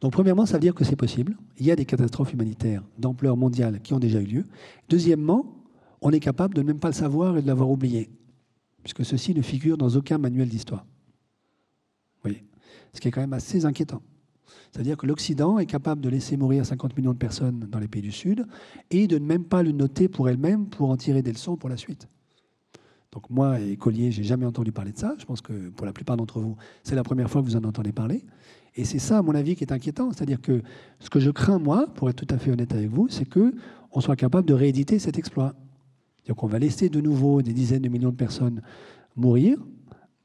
Donc premièrement, ça veut dire que c'est possible. Il y a des catastrophes humanitaires d'ampleur mondiale qui ont déjà eu lieu. Deuxièmement, on est capable de ne même pas le savoir et de l'avoir oublié, puisque ceci ne figure dans aucun manuel d'histoire. Voyez? Ce qui est quand même assez inquiétant. C'est-à-dire que l'Occident est capable de laisser mourir 50 millions de personnes dans les pays du Sud et de ne même pas le noter pour elle-même pour en tirer des leçons pour la suite. Donc moi, écolier, j'ai jamais entendu parler de ça. Je pense que pour la plupart d'entre vous, c'est la première fois que vous en entendez parler. Et c'est ça, à mon avis, qui est inquiétant. C'est-à-dire que ce que je crains, moi, pour être tout à fait honnête avec vous, c'est qu'on soit capable de rééditer cet exploit. Donc on va laisser de nouveau des dizaines de millions de personnes mourir,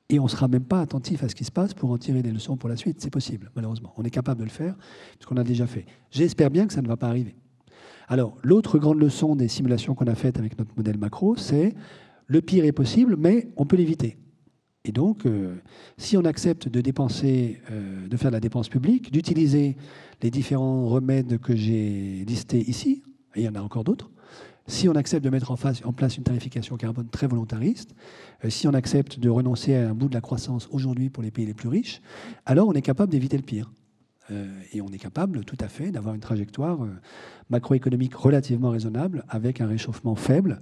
et on ne sera même pas attentif à ce qui se passe pour en tirer des leçons pour la suite. C'est possible, malheureusement. On est capable de le faire, puisqu'on a déjà fait. J'espère bien que ça ne va pas arriver. Alors, l'autre grande leçon des simulations qu'on a faites avec notre modèle macro, c'est le pire est possible, mais on peut l'éviter. Et donc, euh, si on accepte de dépenser, euh, de faire de la dépense publique, d'utiliser les différents remèdes que j'ai listés ici, et il y en a encore d'autres, si on accepte de mettre en, place une tarification carbone très volontariste, euh, si on accepte de renoncer à un bout de la croissance aujourd'hui pour les pays les plus riches, alors on est capable d'éviter le pire. et on est capable tout à fait d'avoir une trajectoire macroéconomique relativement raisonnable avec un réchauffement faible.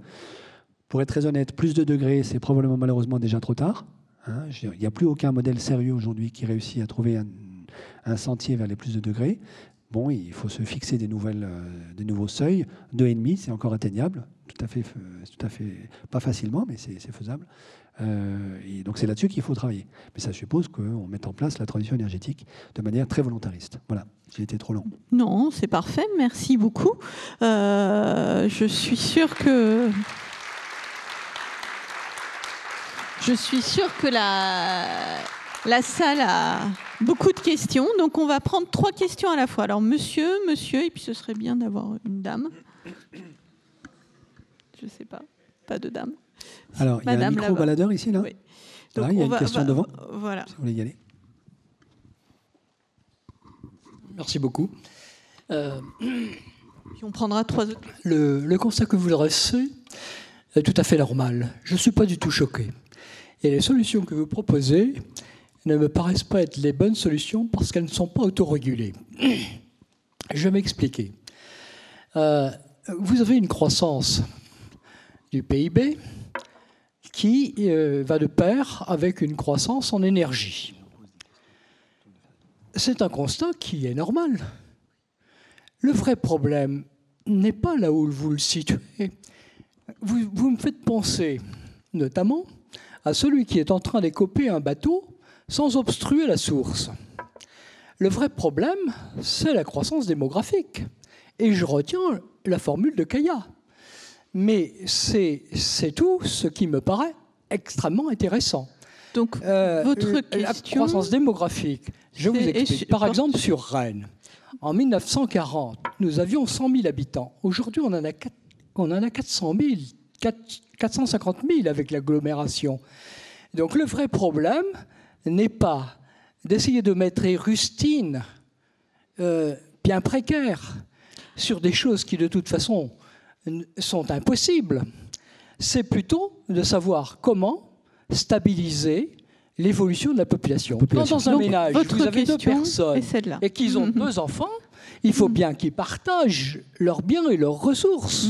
Pour être très honnête, plus de degrés, c'est probablement malheureusement déjà trop tard. Hein, il n'y a plus aucun modèle sérieux aujourd'hui qui réussit à trouver un, sentier vers les plus de degrés. Bon, il faut se fixer des, nouvelles, euh, des nouveaux seuils. 2,5, c'est encore atteignable. Tout à fait, tout à fait pas facilement, mais c'est faisable. Euh, et donc c'est là-dessus qu'il faut travailler. Mais ça suppose qu'on mette en place la transition énergétique de manière très volontariste. Voilà, j'ai été trop long. Non, c'est parfait. Merci beaucoup. Euh, je suis sûre que je suis sûre que la, la salle a beaucoup de questions, donc on va prendre trois questions à la fois. Alors monsieur, monsieur, et puis ce serait bien d'avoir une dame. Je ne sais pas, pas de dame. Alors, il y a un micro-baladeur ici, là oui. il y a une question devant. Voilà. Si vous voulez y aller. Merci beaucoup. Euh, on prendra trois autres. Le, le constat que vous dressez est tout à fait normal. Je ne suis pas du tout choqué. Et les solutions que vous proposez ne me paraissent pas être les bonnes solutions parce qu'elles ne sont pas autorégulées. Je vais m'expliquer. Euh, vous avez une croissance du PIB qui euh, va de pair avec une croissance en énergie. C'est un constat qui est normal. Le vrai problème n'est pas là où vous le situez. Vous, vous me faites penser notamment à celui qui est en train d'écoper un bateau sans obstruer la source. Le vrai problème, c'est la croissance démographique. Et je retiens la formule de Kaya. Mais c'est tout ce qui me paraît extrêmement intéressant. Donc, euh, votre question... La croissance démographique, je vous explique. Par exemple, sur Rennes, en 1940, nous avions 100 000 habitants. Aujourd'hui, on, en a on en a 400 000, 450 000 avec l'agglomération. Donc le vrai problème n'est pas d'essayer de mettre les rustines euh, bien précaires sur des choses qui de toute façon sont impossibles. C'est plutôt de savoir comment stabiliser l'évolution de la population. Quand dans un ménage, vous avez deux personnes et qu'ils ont deux enfants, il faut bien qu'ils partagent leurs biens et leurs ressources.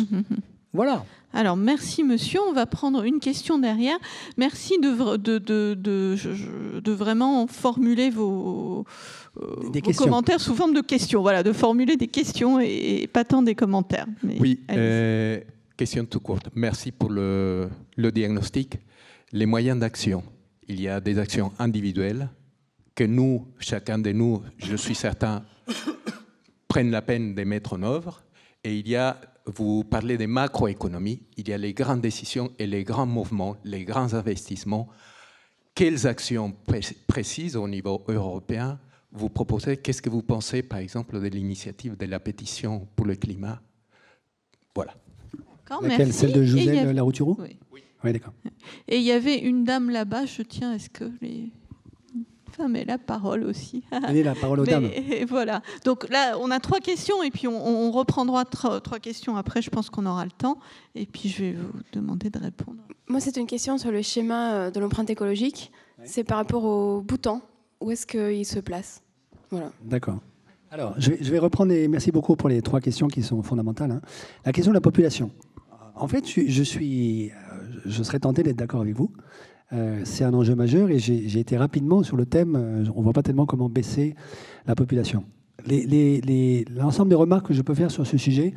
Voilà. Alors, merci monsieur. On va prendre une question derrière. Merci de, de, de, vraiment formuler vos, euh, commentaires sous forme de questions. Voilà, de formuler des questions et, pas tant des commentaires. oui, euh, question tout courte. Merci pour le, le diagnostic. Les moyens d'action. Il y a des actions individuelles que nous, chacun de nous, je suis certain, prennent la peine de mettre en œuvre. Et il y a vous parlez de macroéconomie, il y a les grandes décisions et les grands mouvements, les grands investissements. Quelles actions précises au niveau européen vous proposez? Qu'est-ce que vous pensez, par exemple, de l'initiative de la pétition pour le climat? Voilà. Laquelle? Celle de José Larouturou Oui. oui d'accord. Et il y avait une dame là-bas, je tiens, est-ce que les mais la parole aussi. Allez, la parole aux dames. voilà. Donc là, on a trois questions et puis on, reprendra trois, questions après. Je pense qu'on aura le temps. Et puis je vais vous demander de répondre. Moi, c'est une question sur le schéma euh, de l'empreinte écologique. C'est par rapport au bouton. Où est-ce qu'il se place? Voilà. D'accord. Alors, je vais, reprendre et merci beaucoup pour les trois questions qui sont fondamentales. Hein. La question de la population. En fait, je, suis, euh, je serais tenté d'être d'accord avec vous. Euh, c'est un enjeu majeur et j'ai été rapidement sur le thème. Euh, on ne voit pas tellement comment baisser la population. L'ensemble des remarques que je peux faire sur ce sujet,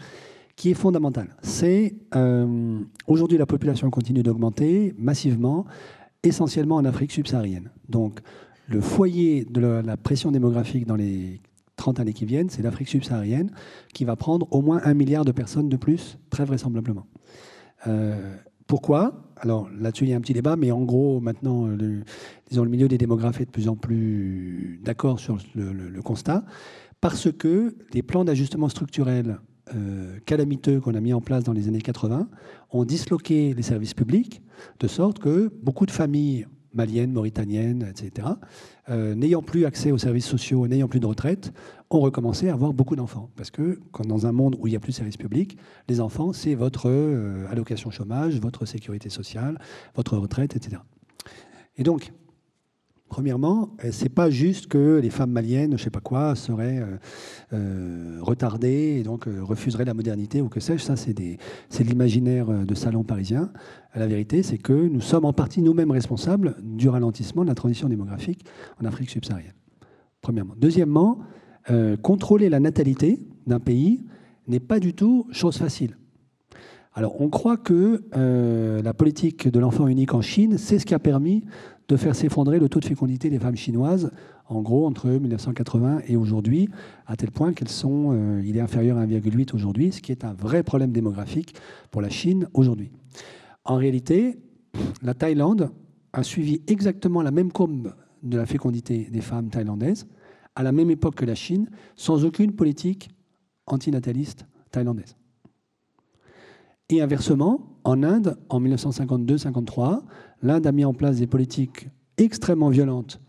qui est fondamental, c'est euh, aujourd'hui la population continue d'augmenter massivement, essentiellement en Afrique subsaharienne. Donc le foyer de la, pression démographique dans les 30 années qui viennent, c'est l'Afrique subsaharienne qui va prendre au moins un milliard de personnes de plus, très vraisemblablement. pourquoi? Alors là-dessus, il y a un petit débat, mais en gros, maintenant, le, disons, milieu des démographes est de plus en plus d'accord sur le, constat, parce que les plans d'ajustement structurel euh, calamiteux qu'on a mis en place dans les années 80 ont disloqué les services publics, de sorte que beaucoup de familles maliennes, mauritaniennes, etc., euh, n'ayant plus accès aux services sociaux, n'ayant plus de retraite, ont recommencé à avoir beaucoup d'enfants. Parce que dans un monde où il n'y a plus de services publics, les enfants, c'est votre euh, allocation chômage, votre sécurité sociale, votre retraite, etc. Et donc, Premièrement, euh, c'est pas juste que les femmes maliennes, je sais pas quoi, seraient retardées et donc refuseraient la modernité ou que sais-je. Ça, c'est c'est l'imaginaire de salon parisien. La vérité, c'est que nous sommes en partie nous-mêmes responsables du ralentissement de la transition démographique en Afrique subsaharienne. Premièrement. Deuxièmement, contrôler la natalité d'un pays n'est pas du tout chose facile. Alors, on croit que la politique de l'enfant unique en Chine, c'est ce qui a permis de faire s'effondrer le taux de fécondité des femmes chinoises, en gros entre 1980 et aujourd'hui, à tel point qu'elles sont, euh, est inférieur à 1,8 aujourd'hui, ce qui est un vrai problème démographique pour la Chine aujourd'hui. En réalité, la Thaïlande a suivi exactement la même courbe de la fécondité des femmes thaïlandaises à la même époque que la Chine, sans aucune politique antinataliste thaïlandaise. Et inversement, en Inde, en 1952-53, l'Inde a mis en place des politiques extrêmement violentes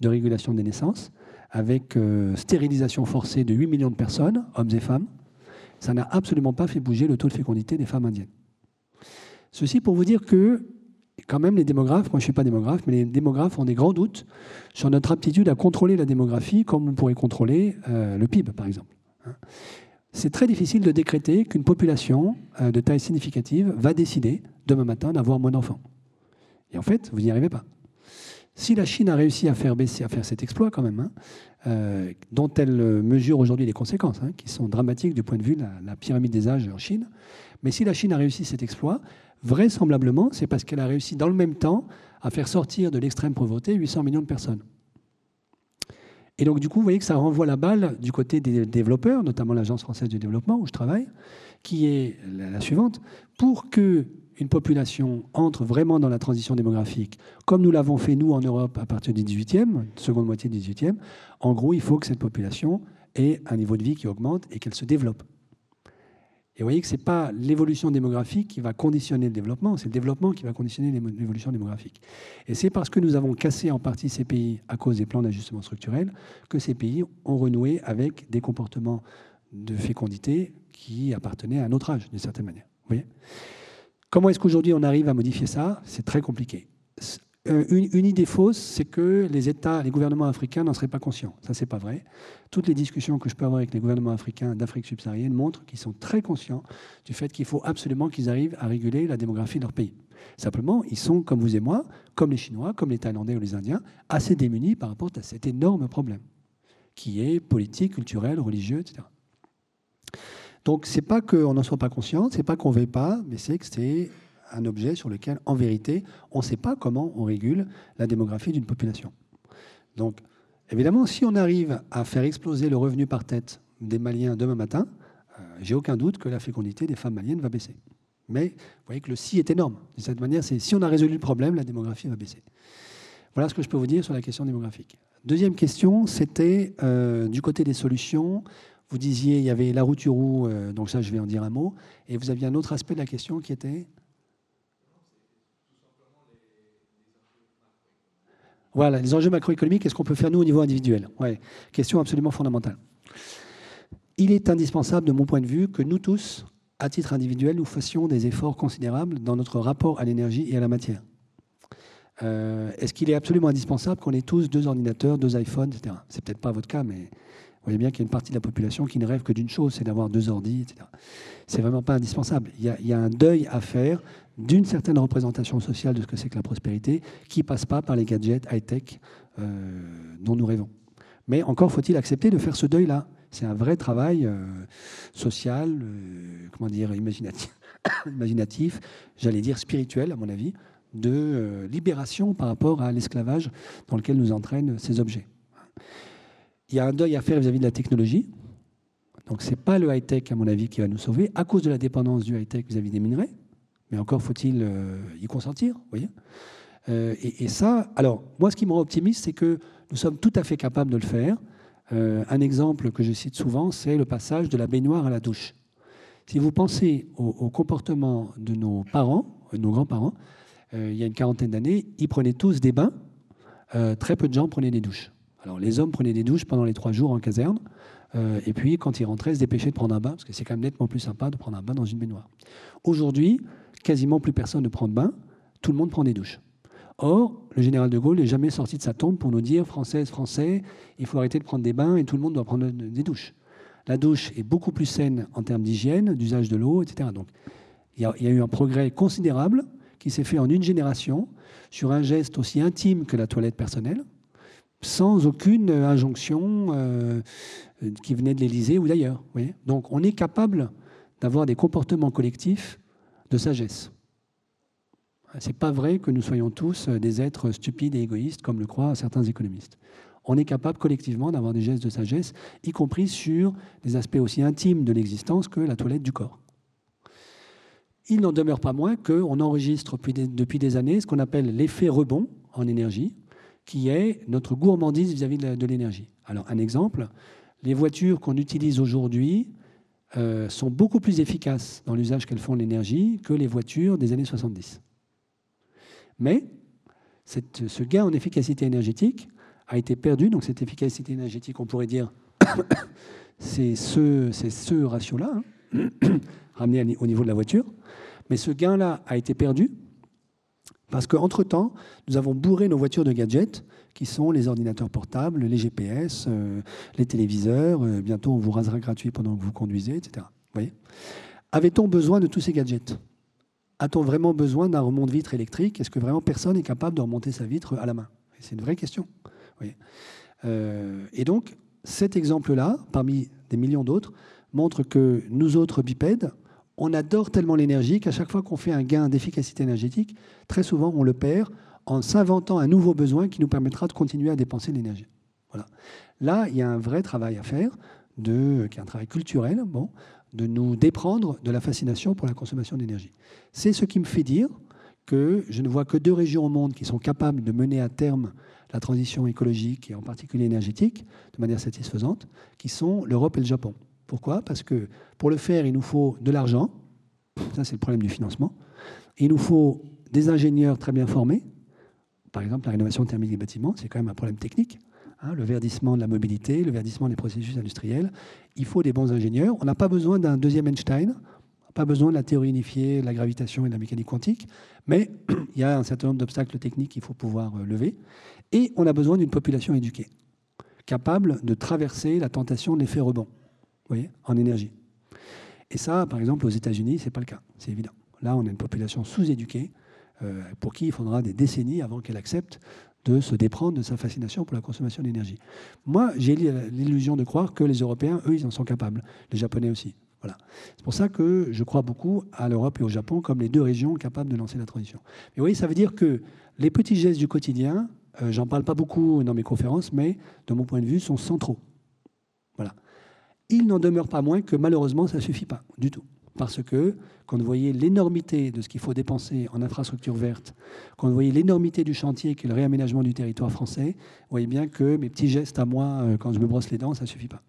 de régulation des naissances, avec euh, stérilisation forcée de 8 millions de personnes, hommes et femmes. Ça n'a absolument pas fait bouger le taux de fécondité des femmes indiennes. Ceci pour vous dire que, quand même, les démographes, moi je ne suis pas démographe, mais les démographes ont des grands doutes sur notre aptitude à contrôler la démographie comme on pourrait contrôler euh, le PIB, par exemple. Hein. C'est très difficile de décréter qu'une population euh, de taille significative va décider demain matin d'avoir moins d'enfants. Et en fait, vous n'y arrivez pas. Si la Chine a réussi à faire baisser, à faire cet exploit quand même, hein, euh, dont elle mesure aujourd'hui les conséquences, hein, qui sont dramatiques du point de vue de la, pyramide des âges en Chine, mais si la Chine a réussi cet exploit, vraisemblablement, c'est parce qu'elle a réussi dans le même temps à faire sortir de l'extrême pauvreté 800 millions de personnes. Et donc, du coup, vous voyez que ça renvoie la balle du côté des développeurs, notamment l'Agence française du développement où je travaille, qui est la suivante. Pour que une population entre vraiment dans la transition démographique, comme nous l'avons fait nous en Europe à partir du 18e, seconde moitié du 18e, en gros, il faut que cette population ait un niveau de vie qui augmente et qu'elle se développe. Et vous voyez que ce n'est pas l'évolution démographique qui va conditionner le développement, c'est le développement qui va conditionner l'évolution démographique. Et c'est parce que nous avons cassé en partie ces pays à cause des plans d'ajustement structurel que ces pays ont renoué avec des comportements de fécondité qui appartenaient à un autre âge, d'une certaine manière. Comment est-ce qu'aujourd'hui on arrive à modifier ça? C'est très compliqué. Euh, une, idée fausse, c'est que les États, les gouvernements africains n'en seraient pas conscients. Ça, c'est pas vrai. Toutes les discussions que je peux avoir avec les gouvernements africains d'Afrique subsaharienne montrent qu'ils sont très conscients du fait qu'il faut absolument qu'ils arrivent à réguler la démographie de leur pays. Simplement, ils sont, comme vous et moi, comme les Chinois, comme les Thaïlandais ou les Indiens, assez démunis par rapport à cet énorme problème, qui est politique, culturel, religieux, etc. Donc, c'est pas qu'on n'en soit pas conscient, c'est pas qu'on ne veut pas, mais c'est que c'est un objet sur lequel, en vérité, on ne sait pas comment on régule la démographie d'une population. Donc, évidemment, si on arrive à faire exploser le revenu par tête des Maliens demain matin, euh, j'ai aucun doute que la fécondité des femmes maliennes va baisser. Mais vous voyez que le si est énorme. De cette manière, c'est si on a résolu le problème, la démographie va baisser. Voilà ce que je peux vous dire sur la question démographique. Deuxième question, c'était euh, du côté des solutions. Vous disiez, il y avait la route roue, euh, donc ça je vais en dire un mot, et vous aviez un autre aspect de la question qui était Voilà, les enjeux macroéconomiques, qu'est-ce qu'on peut faire nous au niveau individuel? Ouais, Question absolument fondamentale. Il est indispensable, de mon point de vue, que nous tous, à titre individuel, nous fassions des efforts considérables dans notre rapport à l'énergie et à la matière. Euh, est-ce qu'il est absolument indispensable qu'on ait tous deux ordinateurs, deux iPhones, etc. C'est peut-être pas votre cas, mais vous voyez bien qu'il y a une partie de la population qui ne rêve que d'une chose, c'est d'avoir deux ordi, etc. C'est vraiment pas indispensable. Il y, a, un deuil à faire d'une certaine représentation sociale de ce que c'est que la prospérité, qui passe pas par les gadgets high-tech euh, dont nous rêvons. Mais encore faut-il accepter de faire ce deuil-là. C'est un vrai travail euh, social, euh, comment dire, imaginatif, imaginatif j'allais dire spirituel, à mon avis, de libération par rapport à l'esclavage dans lequel nous entraînent ces objets. Il y a un deuil à faire vis-à-vis de la technologie. Donc ce n'est pas le high-tech, à mon avis, qui va nous sauver, à cause de la dépendance du high-tech vis-à-vis des minerais. Mais encore faut-il euh, y consentir, voyez euh, et, ça, alors, moi, ce qui me rend optimiste, c'est que nous sommes tout à fait capables de le faire. Euh, un exemple que je cite souvent, c'est le passage de la baignoire à la douche. Si vous pensez au, au comportement de nos parents, de nos grands-parents, il y a une quarantaine d'années, ils prenaient tous des bains. très peu de gens prenaient des douches. Alors les hommes prenaient des douches pendant les trois jours en caserne, et puis quand ils rentraient, se dépêchaient de prendre un bain, parce que c'est quand même nettement plus sympa de prendre un bain dans une baignoire. Aujourd'hui, quasiment plus personne ne prend de bain, tout le monde prend des douches. Or, le général de Gaulle n'est jamais sorti de sa tombe pour nous dire Française, Français, il faut arrêter de prendre des bains et tout le monde doit prendre des douches. La douche est beaucoup plus saine en termes d'hygiène, d'usage de l'eau, etc. Donc, il y, a eu un progrès considérable qui s'est fait en une génération sur un geste aussi intime que la toilette personnelle sans aucune injonction euh, qui venait de l'Élysée ou d'ailleurs. Donc on est capable d'avoir des comportements collectifs sagesse. Ce n'est pas vrai que nous soyons tous des êtres stupides et égoïstes, comme le croient certains économistes. On est capable collectivement d'avoir des gestes de sagesse, y compris sur des aspects aussi intimes de l'existence que la toilette du corps. Il n'en demeure pas moins qu'on enregistre depuis des années ce qu'on appelle l'effet rebond en énergie, qui est notre gourmandise vis-à-vis de l'énergie. Alors, un exemple, les voitures qu'on utilise aujourd'hui euh, sont beaucoup plus efficaces dans l'usage qu'elles font de l'énergie que les voitures des années 70. Mais ce gain en efficacité énergétique a été perdu. Donc, cette efficacité énergétique, on pourrait dire, c'est ce, ce ratio-là, hein, ramené au niveau de la voiture. Mais ce gain-là a été perdu parce qu'entre-temps, nous avons bourré nos voitures de gadgets, qui sont les ordinateurs portables, les GPS, euh, les téléviseurs. Euh, bientôt, on vous rasera gratuit pendant que vous conduisez, etc. Avait-on besoin de tous ces gadgets? A-t-on vraiment besoin d'un remont de vitre électrique? Est-ce que vraiment personne est capable de remonter sa vitre à la main? C'est une vraie question. Euh, et donc, cet exemple-là, parmi des millions d'autres, montre que nous autres bipèdes, on adore tellement l'énergie qu'à chaque fois qu'on fait un gain d'efficacité énergétique, très souvent on le perd en s'inventant un nouveau besoin qui nous permettra de continuer à dépenser l'énergie. Voilà. Là, il y a un vrai travail à faire, qui est un travail culturel, de nous déprendre de la fascination pour la consommation d'énergie. C'est ce qui me fait dire que je ne vois que deux régions au monde qui sont capables de mener à terme la transition écologique et en particulier énergétique de manière satisfaisante, qui sont l'Europe et le Japon. Pourquoi? Parce que pour le faire, il nous faut de l'argent. Ça, c'est le problème du financement. Il nous faut des ingénieurs très bien formés. Par exemple, la rénovation thermique des bâtiments, c'est quand même un problème technique. Hein, le verdissement de la mobilité, le verdissement des processus industriels. Il faut des bons ingénieurs. On n'a pas besoin d'un deuxième Einstein. Pas besoin de la théorie unifiée, de la gravitation et de la mécanique quantique, mais il y a un certain nombre d'obstacles techniques qu'il faut pouvoir euh, lever. Et on a besoin d'une population éduquée, capable de traverser la tentation de l'effet rebond voyez, en énergie. Et ça, par exemple, aux États-Unis, ce n'est pas le cas, c'est évident. Là, on a une population sous-éduquée euh, pour qui il faudra des décennies avant qu'elle accepte de se déprendre de sa fascination pour la consommation d'énergie. Moi, j'ai l'illusion de croire que les Européens, eux, ils en sont capables. Les Japonais aussi. Voilà. C'est pour ça que je crois beaucoup à l'Europe et au Japon comme les deux régions capables de lancer la transition. Mais vous voyez, ça veut dire que les petits gestes du quotidien, euh, j'en parle pas beaucoup dans mes conférences, mais de mon point de vue, sont centraux. Il n'en demeure pas moins que malheureusement, ça ne suffit pas du tout. Parce que quand vous voyez l'énormité de ce qu'il faut dépenser en infrastructure verte, quand vous voyez l'énormité du chantier qui est le réaménagement du territoire français, vous voyez bien que mes petits gestes à moi, euh, quand je me brosse les dents, ça ne suffit pas.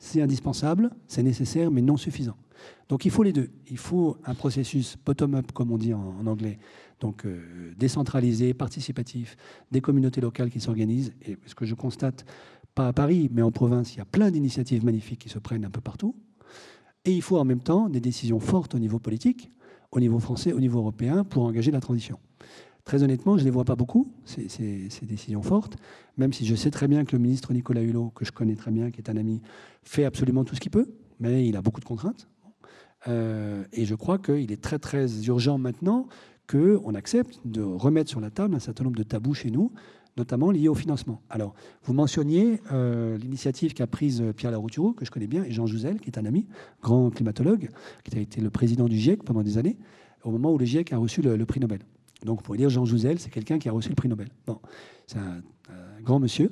C'est indispensable, c'est nécessaire, mais non suffisant. Donc il faut les deux. Il faut un processus bottom-up, comme on dit en, anglais, donc euh, décentralisé, participatif, des communautés locales qui s'organisent. Et ce que je constate pas à Paris, mais en province, il y a plein d'initiatives magnifiques qui se prennent un peu partout. Et il faut en même temps des décisions fortes au niveau politique, au niveau français, au niveau européen, pour engager la transition. Très honnêtement, je ne les vois pas beaucoup, ces, décisions fortes, même si je sais très bien que le ministre Nicolas Hulot, que je connais très bien, qui est un ami, fait absolument tout ce qu'il peut, mais il a beaucoup de contraintes. Euh, et je crois qu'il est très très urgent maintenant qu'on accepte de remettre sur la table un certain nombre de tabous chez nous, notamment liées au financement. Alors, vous mentionniez euh, l'initiative qu'a prise euh, Pierre Larouturou, que je connais bien, et Jean Jouzel, qui est un ami, grand climatologue, qui a été le président du GIEC pendant des années, au moment où le GIEC a reçu le, prix Nobel. Donc, vous pourriez dire Jean Jouzel, c'est quelqu'un qui a reçu le prix Nobel. Bon, c'est un, grand monsieur.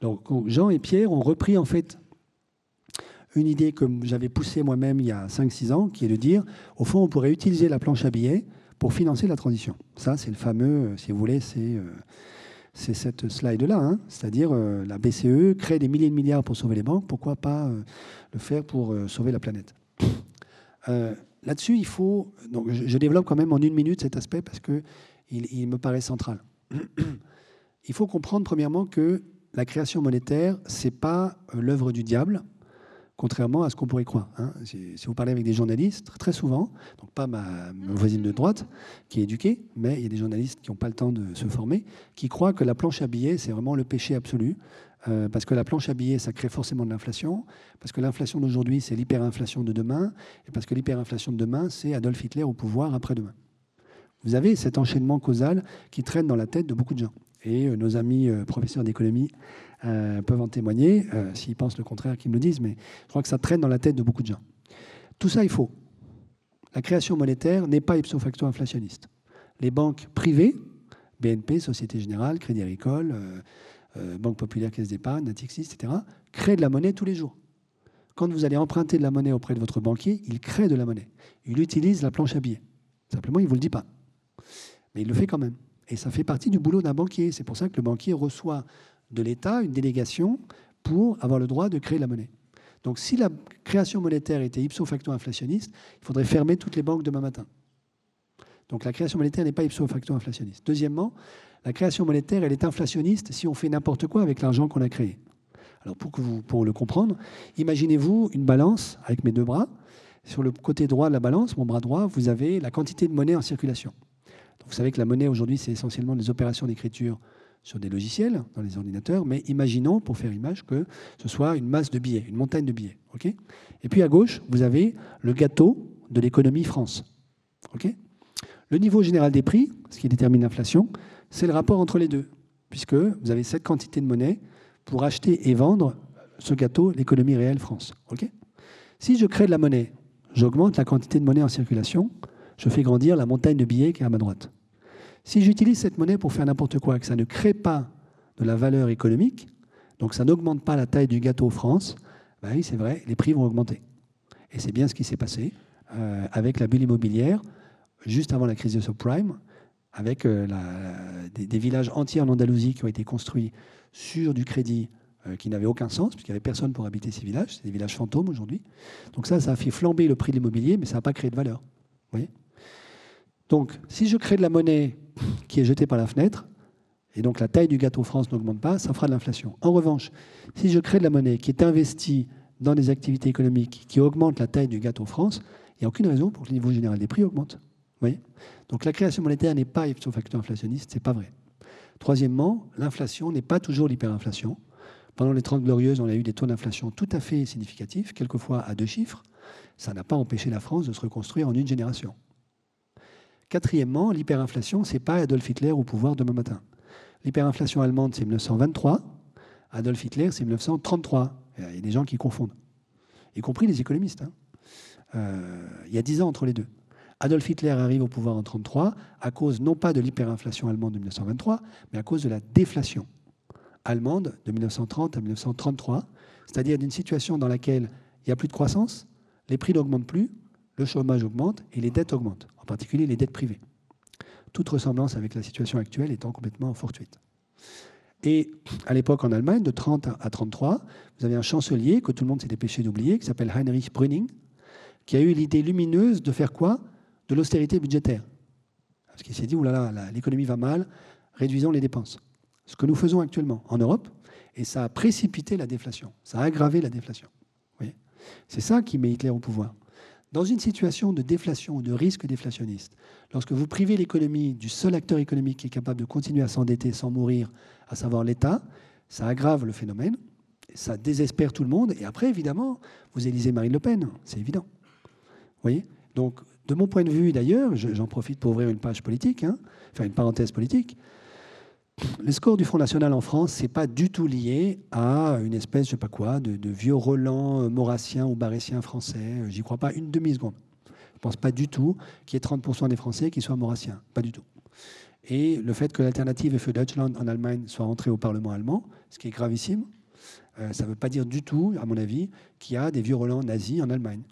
Donc, Jean et Pierre ont repris, en fait, une idée que j'avais poussée moi-même il y a 5-6 ans, qui est de dire, au fond, on pourrait utiliser la planche à billets pour financer la transition. Ça, c'est le fameux, euh, si vous voulez, c'est c'est cette slide-là, hein. c'est-à-dire euh, la BCE crée des milliers de milliards pour sauver les banques, pourquoi pas euh, le faire pour euh, sauver la planète? Là-dessus, il faut. Donc, je, développe quand même en une minute cet aspect parce qu'il il me paraît central. il faut comprendre premièrement que la création monétaire, ce n'est pas l'œuvre du diable, contrairement à ce qu'on pourrait croire. Hein. Si, vous parlez avec des journalistes, très souvent, donc pas ma, voisine de droite qui est éduquée, mais il y a des journalistes qui n'ont pas le temps de se former, qui croient que la planche à billets, c'est vraiment le péché absolu. Euh, parce que la planche à billets, ça crée forcément de l'inflation, parce que l'inflation d'aujourd'hui, c'est l'hyperinflation de demain, et parce que l'hyperinflation de demain, c'est Adolf Hitler au pouvoir après-demain. Vous avez cet enchaînement causal qui traîne dans la tête de beaucoup de gens. Et euh, nos amis euh, professeurs d'économie euh, peuvent en témoigner, euh, s'ils pensent le contraire, qu'ils me le disent, mais je crois que ça traîne dans la tête de beaucoup de gens. Tout ça est faux. La création monétaire n'est pas ipso facto inflationniste. Les banques privées, BNP, Société Générale, Crédit Agricole, euh, Banque Populaire, Caisse d'Épargne, Natixis, etc., créent de la monnaie tous les jours. Quand vous allez emprunter de la monnaie auprès de votre banquier, il crée de la monnaie. Il utilise la planche à billets. Simplement, il ne vous le dit pas. Mais il le fait quand même. Et ça fait partie du boulot d'un banquier. C'est pour ça que le banquier reçoit de l'État une délégation pour avoir le droit de créer la monnaie. Donc si la création monétaire était ipso facto inflationniste, il faudrait fermer toutes les banques demain matin. Donc la création monétaire n'est pas ipso facto inflationniste. Deuxièmement, la création monétaire, elle est inflationniste si on fait n'importe quoi avec l'argent qu'on a créé. Alors pour, que vous, pour le comprendre, imaginez-vous une balance avec mes deux bras. Sur le côté droit de la balance, mon bras droit, vous avez la quantité de monnaie en circulation. vous savez que la monnaie aujourd'hui, c'est essentiellement des opérations d'écriture sur des logiciels, dans les ordinateurs, mais imaginons, pour faire image, que ce soit une masse de billets, une montagne de billets. Et puis à gauche, vous avez le gâteau de l'économie France. le niveau général des prix, ce qui détermine l'inflation, c'est le rapport entre les deux, puisque vous avez cette quantité de monnaie pour acheter et vendre ce gâteau, l'économie réelle France. si je crée de la monnaie, j'augmente la quantité de monnaie en circulation, je fais grandir la montagne de billets qui est à ma droite. Si j'utilise cette monnaie pour faire n'importe quoi, que ça ne crée pas de la valeur économique, donc ça n'augmente pas la taille du gâteau France, ben oui, c'est vrai, les prix vont augmenter. Et c'est bien ce qui s'est passé euh, avec la bulle immobilière juste avant la crise de subprime, avec euh, des, villages entiers en Andalousie qui ont été construits sur du crédit euh, qui n'avait aucun sens, puisqu'il n'y avait personne pour habiter ces villages. C'est des villages fantômes aujourd'hui. Donc ça, ça a fait flamber le prix de l'immobilier, mais ça n'a pas créé de valeur. donc, si je crée de la monnaie qui est jetée par la fenêtre, et donc la taille du gâteau France n'augmente pas, ça fera de l'inflation. En revanche, si je crée de la monnaie qui est investie dans des activités économiques qui augmentent la taille du gâteau France, il n'y a aucune raison pour que le niveau général des prix augmente. voyez? Donc la création monétaire n'est pas un facteur inflationniste, ce n'est pas vrai. Troisièmement, l'inflation n'est pas toujours l'hyperinflation. Pendant les 30 glorieuses, on a eu des taux d'inflation tout à fait significatifs, quelquefois à deux chiffres. Ça n'a pas empêché la France de se reconstruire en une génération. Quatrièmement, l'hyperinflation, ce n'est pas Adolf Hitler au pouvoir demain matin. L'hyperinflation allemande, c'est 1923. Adolf Hitler, c'est 1933. Il y a des gens qui confondent, y compris les économistes. Hein. Euh, il y a dix ans entre les deux. Adolf Hitler arrive au pouvoir en 1933 à cause non pas de l'hyperinflation allemande de 1923, mais à cause de la déflation allemande de 1930 à 1933, c'est-à-dire d'une situation dans laquelle il n'y a plus de croissance, les prix n'augmentent plus, le chômage augmente et les dettes augmentent, en particulier les dettes privées. Toute ressemblance avec la situation actuelle étant complètement fortuite. Et à l'époque en Allemagne, de 30 à 33, vous avez un chancelier que tout le monde s'est dépêché d'oublier, qui s'appelle Heinrich Brüning, qui a eu l'idée lumineuse de faire quoi? De l'austérité budgétaire. Parce qu'il s'est dit, oulala, l'économie va mal, réduisons les dépenses. Ce que nous faisons actuellement en Europe, et ça a précipité la déflation, ça a aggravé la déflation. C'est ça qui met Hitler au pouvoir. Dans une situation de déflation ou de risque déflationniste, lorsque vous privez l'économie du seul acteur économique qui est capable de continuer à s'endetter sans mourir, à savoir l'État, ça aggrave le phénomène, ça désespère tout le monde, et après, évidemment, vous élisez Marine Le Pen, c'est évident. Vous voyez? Donc, de mon point de vue, d'ailleurs, j'en profite pour ouvrir une page politique, hein, faire une parenthèse politique, le score du Front National en France, c'est pas du tout lié à une espèce, je sais pas quoi, de, vieux Roland euh, maurassien ou barétien français. Euh, j'y crois pas une demi-seconde. Je pense pas du tout qu'il y ait 30% des Français qui soient maurassiens. Pas du tout. Et le fait que l'alternative für Deutschland en Allemagne soit entrée au Parlement allemand, ce qui est gravissime, euh, ça ne veut pas dire du tout, à mon avis, qu'il y a des vieux Roland nazis en Allemagne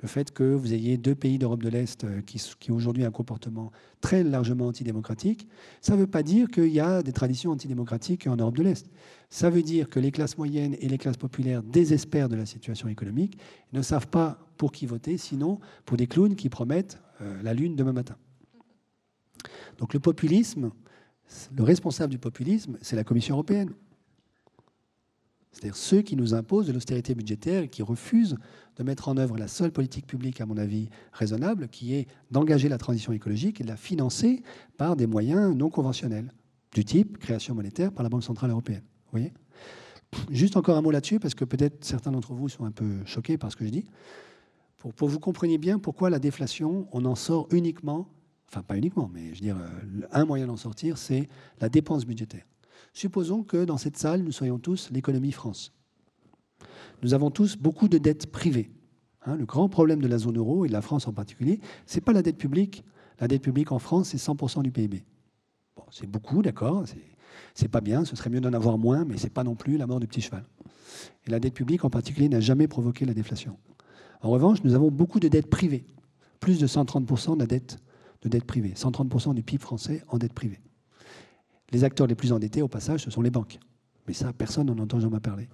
le fait que vous ayez deux pays d'Europe de l'Est euh, qui, qui ont aujourd'hui un comportement très largement antidémocratique, ça ne veut pas dire qu'il y a des traditions antidémocratiques en Europe de l'Est. Ça veut dire que les classes moyennes et les classes populaires désespèrent de la situation économique, ne savent pas pour qui voter, sinon pour des clowns qui promettent euh, la lune demain matin. Donc le populisme, le responsable du populisme, c'est la Commission européenne. C'est-à-dire ceux qui nous imposent de l'austérité budgétaire et qui refusent de mettre en œuvre la seule politique publique, à mon avis, raisonnable, qui est d'engager la transition écologique et de la financer par des moyens non conventionnels, du type création monétaire par la Banque Centrale Européenne. Vous voyez? Juste encore un mot là-dessus, parce que peut-être certains d'entre vous sont un peu choqués par ce que je dis. Pour, que vous compreniez bien pourquoi la déflation, on en sort uniquement, enfin pas uniquement, mais je veux dire, euh, un moyen d'en sortir, c'est la dépense budgétaire. Supposons que dans cette salle, nous soyons tous l'économie France. Nous avons tous beaucoup de dettes privées. Hein, le grand problème de la zone euro et de la France en particulier, ce n'est pas la dette publique. La dette publique en France, c'est 100% du PIB. Bon, c'est beaucoup, d'accord, c'est pas bien, ce serait mieux d'en avoir moins, mais ce n'est pas non plus la mort du petit cheval. Et la dette publique en particulier n'a jamais provoqué la déflation. En revanche, nous avons beaucoup de dettes privées, plus de 130% de la dette, de dette privée, 130% du PIB français en dette privée. Les acteurs les plus endettés, au passage, ce sont les banques. Mais ça, personne n'en entend jamais parler.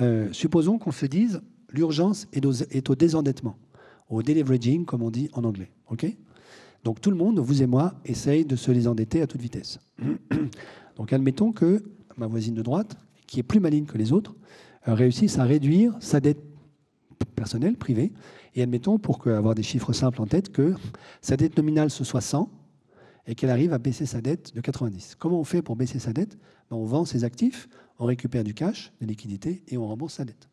Euh, supposons qu'on se dise l'urgence est, au désendettement, au deleveraging, comme on dit en anglais. Donc tout le monde, vous et moi, essaye de se désendetter à toute vitesse. Donc admettons que ma voisine de droite, qui est plus maligne que les autres, euh, réussisse à réduire sa dette personnel, privé. Et admettons, pour avoir des chiffres simples en tête, que sa dette nominale ce soit 100 et qu'elle arrive à baisser sa dette de 90. Comment on fait pour baisser sa dette? Ben, On vend ses actifs, on récupère du cash, des liquidités et on rembourse sa dette.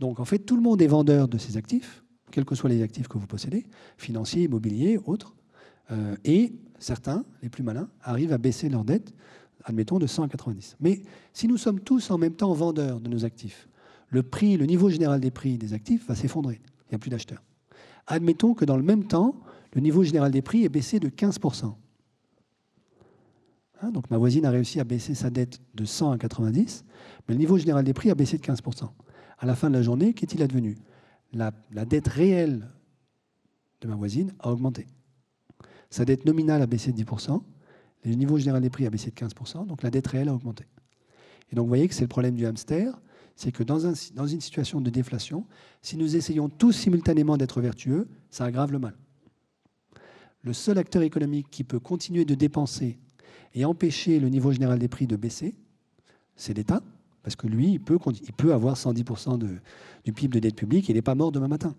Donc en fait, tout le monde est vendeur de ses actifs, quels que soient les actifs que vous possédez, financiers, immobiliers, autres. Euh, et certains, les plus malins, arrivent à baisser leur dette, admettons, de 190. Mais si nous sommes tous en même temps vendeurs de nos actifs, le prix, le niveau général des prix des actifs va s'effondrer. Il n'y a plus d'acheteurs. Admettons que dans le même temps, le niveau général des prix est baissé de 15%. Hein, donc ma voisine a réussi à baisser sa dette de 100 à 90, mais le niveau général des prix a baissé de 15%. À la fin de la journée, qu'est-il advenu? La, dette réelle de ma voisine a augmenté. Sa dette nominale a baissé de 10%, le niveau général des prix a baissé de 15%, donc la dette réelle a augmenté. Et donc vous voyez que c'est le problème du hamster, c'est que dans, une situation de déflation, si nous essayons tous simultanément d'être vertueux, ça aggrave le mal. Le seul acteur économique qui peut continuer de dépenser et empêcher le niveau général des prix de baisser, c'est l'État, parce que lui, il peut, avoir 110% de, du PIB de dette publique il n'est pas mort demain matin.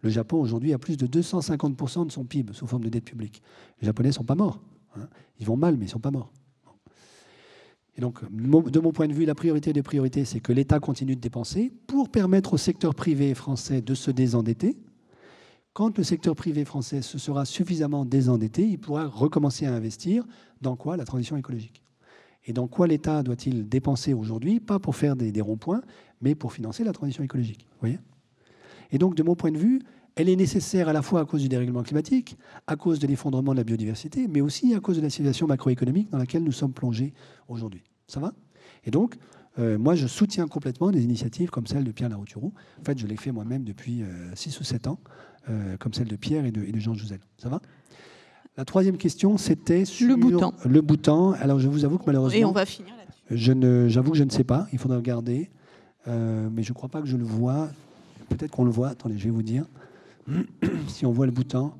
Le Japon, aujourd'hui, a plus de 250% de son PIB sous forme de dette publique. Les Japonais ne sont pas morts. Hein. Ils vont mal, mais ils ne sont pas morts. Et donc, de mon point de vue, la priorité des priorités, c'est que l'État continue de dépenser pour permettre au secteur privé français de se désendetter. Quand le secteur privé français se sera suffisamment désendetté, il pourra recommencer à investir dans quoi? La transition écologique. Et dans quoi l'État doit-il dépenser aujourd'hui? Pas pour faire des, ronds-points, mais pour financer la transition écologique. Voyez? Et donc, de mon point de vue, elle est nécessaire à la fois à cause du dérèglement climatique, à cause de l'effondrement de la biodiversité, mais aussi à cause de la situation macroéconomique dans laquelle nous sommes plongés aujourd'hui. Ça va? Et donc, euh, moi, je soutiens complètement des initiatives comme celle de Pierre Larouturou. En fait, je l'ai fait moi-même depuis 6 euh, ou 7 ans, euh, comme celle de Pierre et de, Jean Jouzel. Ça va? La troisième question, c'était sur le bouton. Le bouton. Alors, je vous avoue que malheureusement... Et on va finir là-dessus. J'avoue que je ne sais pas. Il faudra regarder. mais je ne crois pas que je le vois. Peut-être qu'on le voit. Attendez, je vais vous dire. si on voit le bouton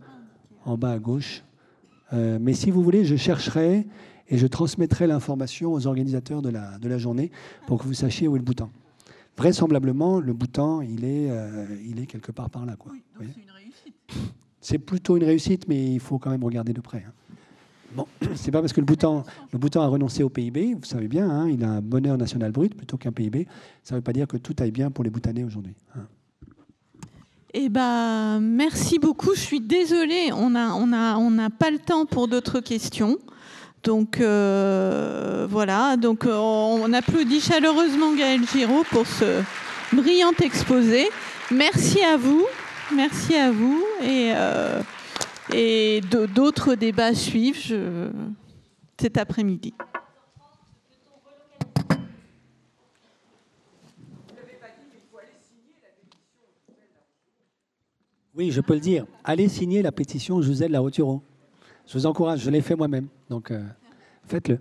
en bas à gauche. Euh, mais si vous voulez, je chercherai et je transmettrai l'information aux organisateurs de la, de la journée pour que vous sachiez où est le bouton. Vraisemblablement, le il est, euh, il est quelque part par là. Quoi. c'est une réussite. C'est plutôt une réussite, mais il faut quand même regarder de près. Hein. Bon, c'est pas parce que le bouton a renoncé au PIB, vous savez bien, hein, il a un bonheur national brut plutôt qu'un PIB. Ça ne veut pas dire que tout aille bien pour les Bhoutanais aujourd'hui. Hein. Eh ben, merci beaucoup. Je suis désolée, on n'a on a, on a pas le temps pour d'autres questions. Donc euh, voilà, donc on applaudit chaleureusement Gaël Giraud pour ce brillant exposé. Merci à vous, merci à vous et, euh, et d'autres débats suivent cet après-midi. Oui, je peux le dire. Allez signer la pétition José de la Roturo. Je vous encourage, je l'ai fait moi-même. Donc, euh, faites-le.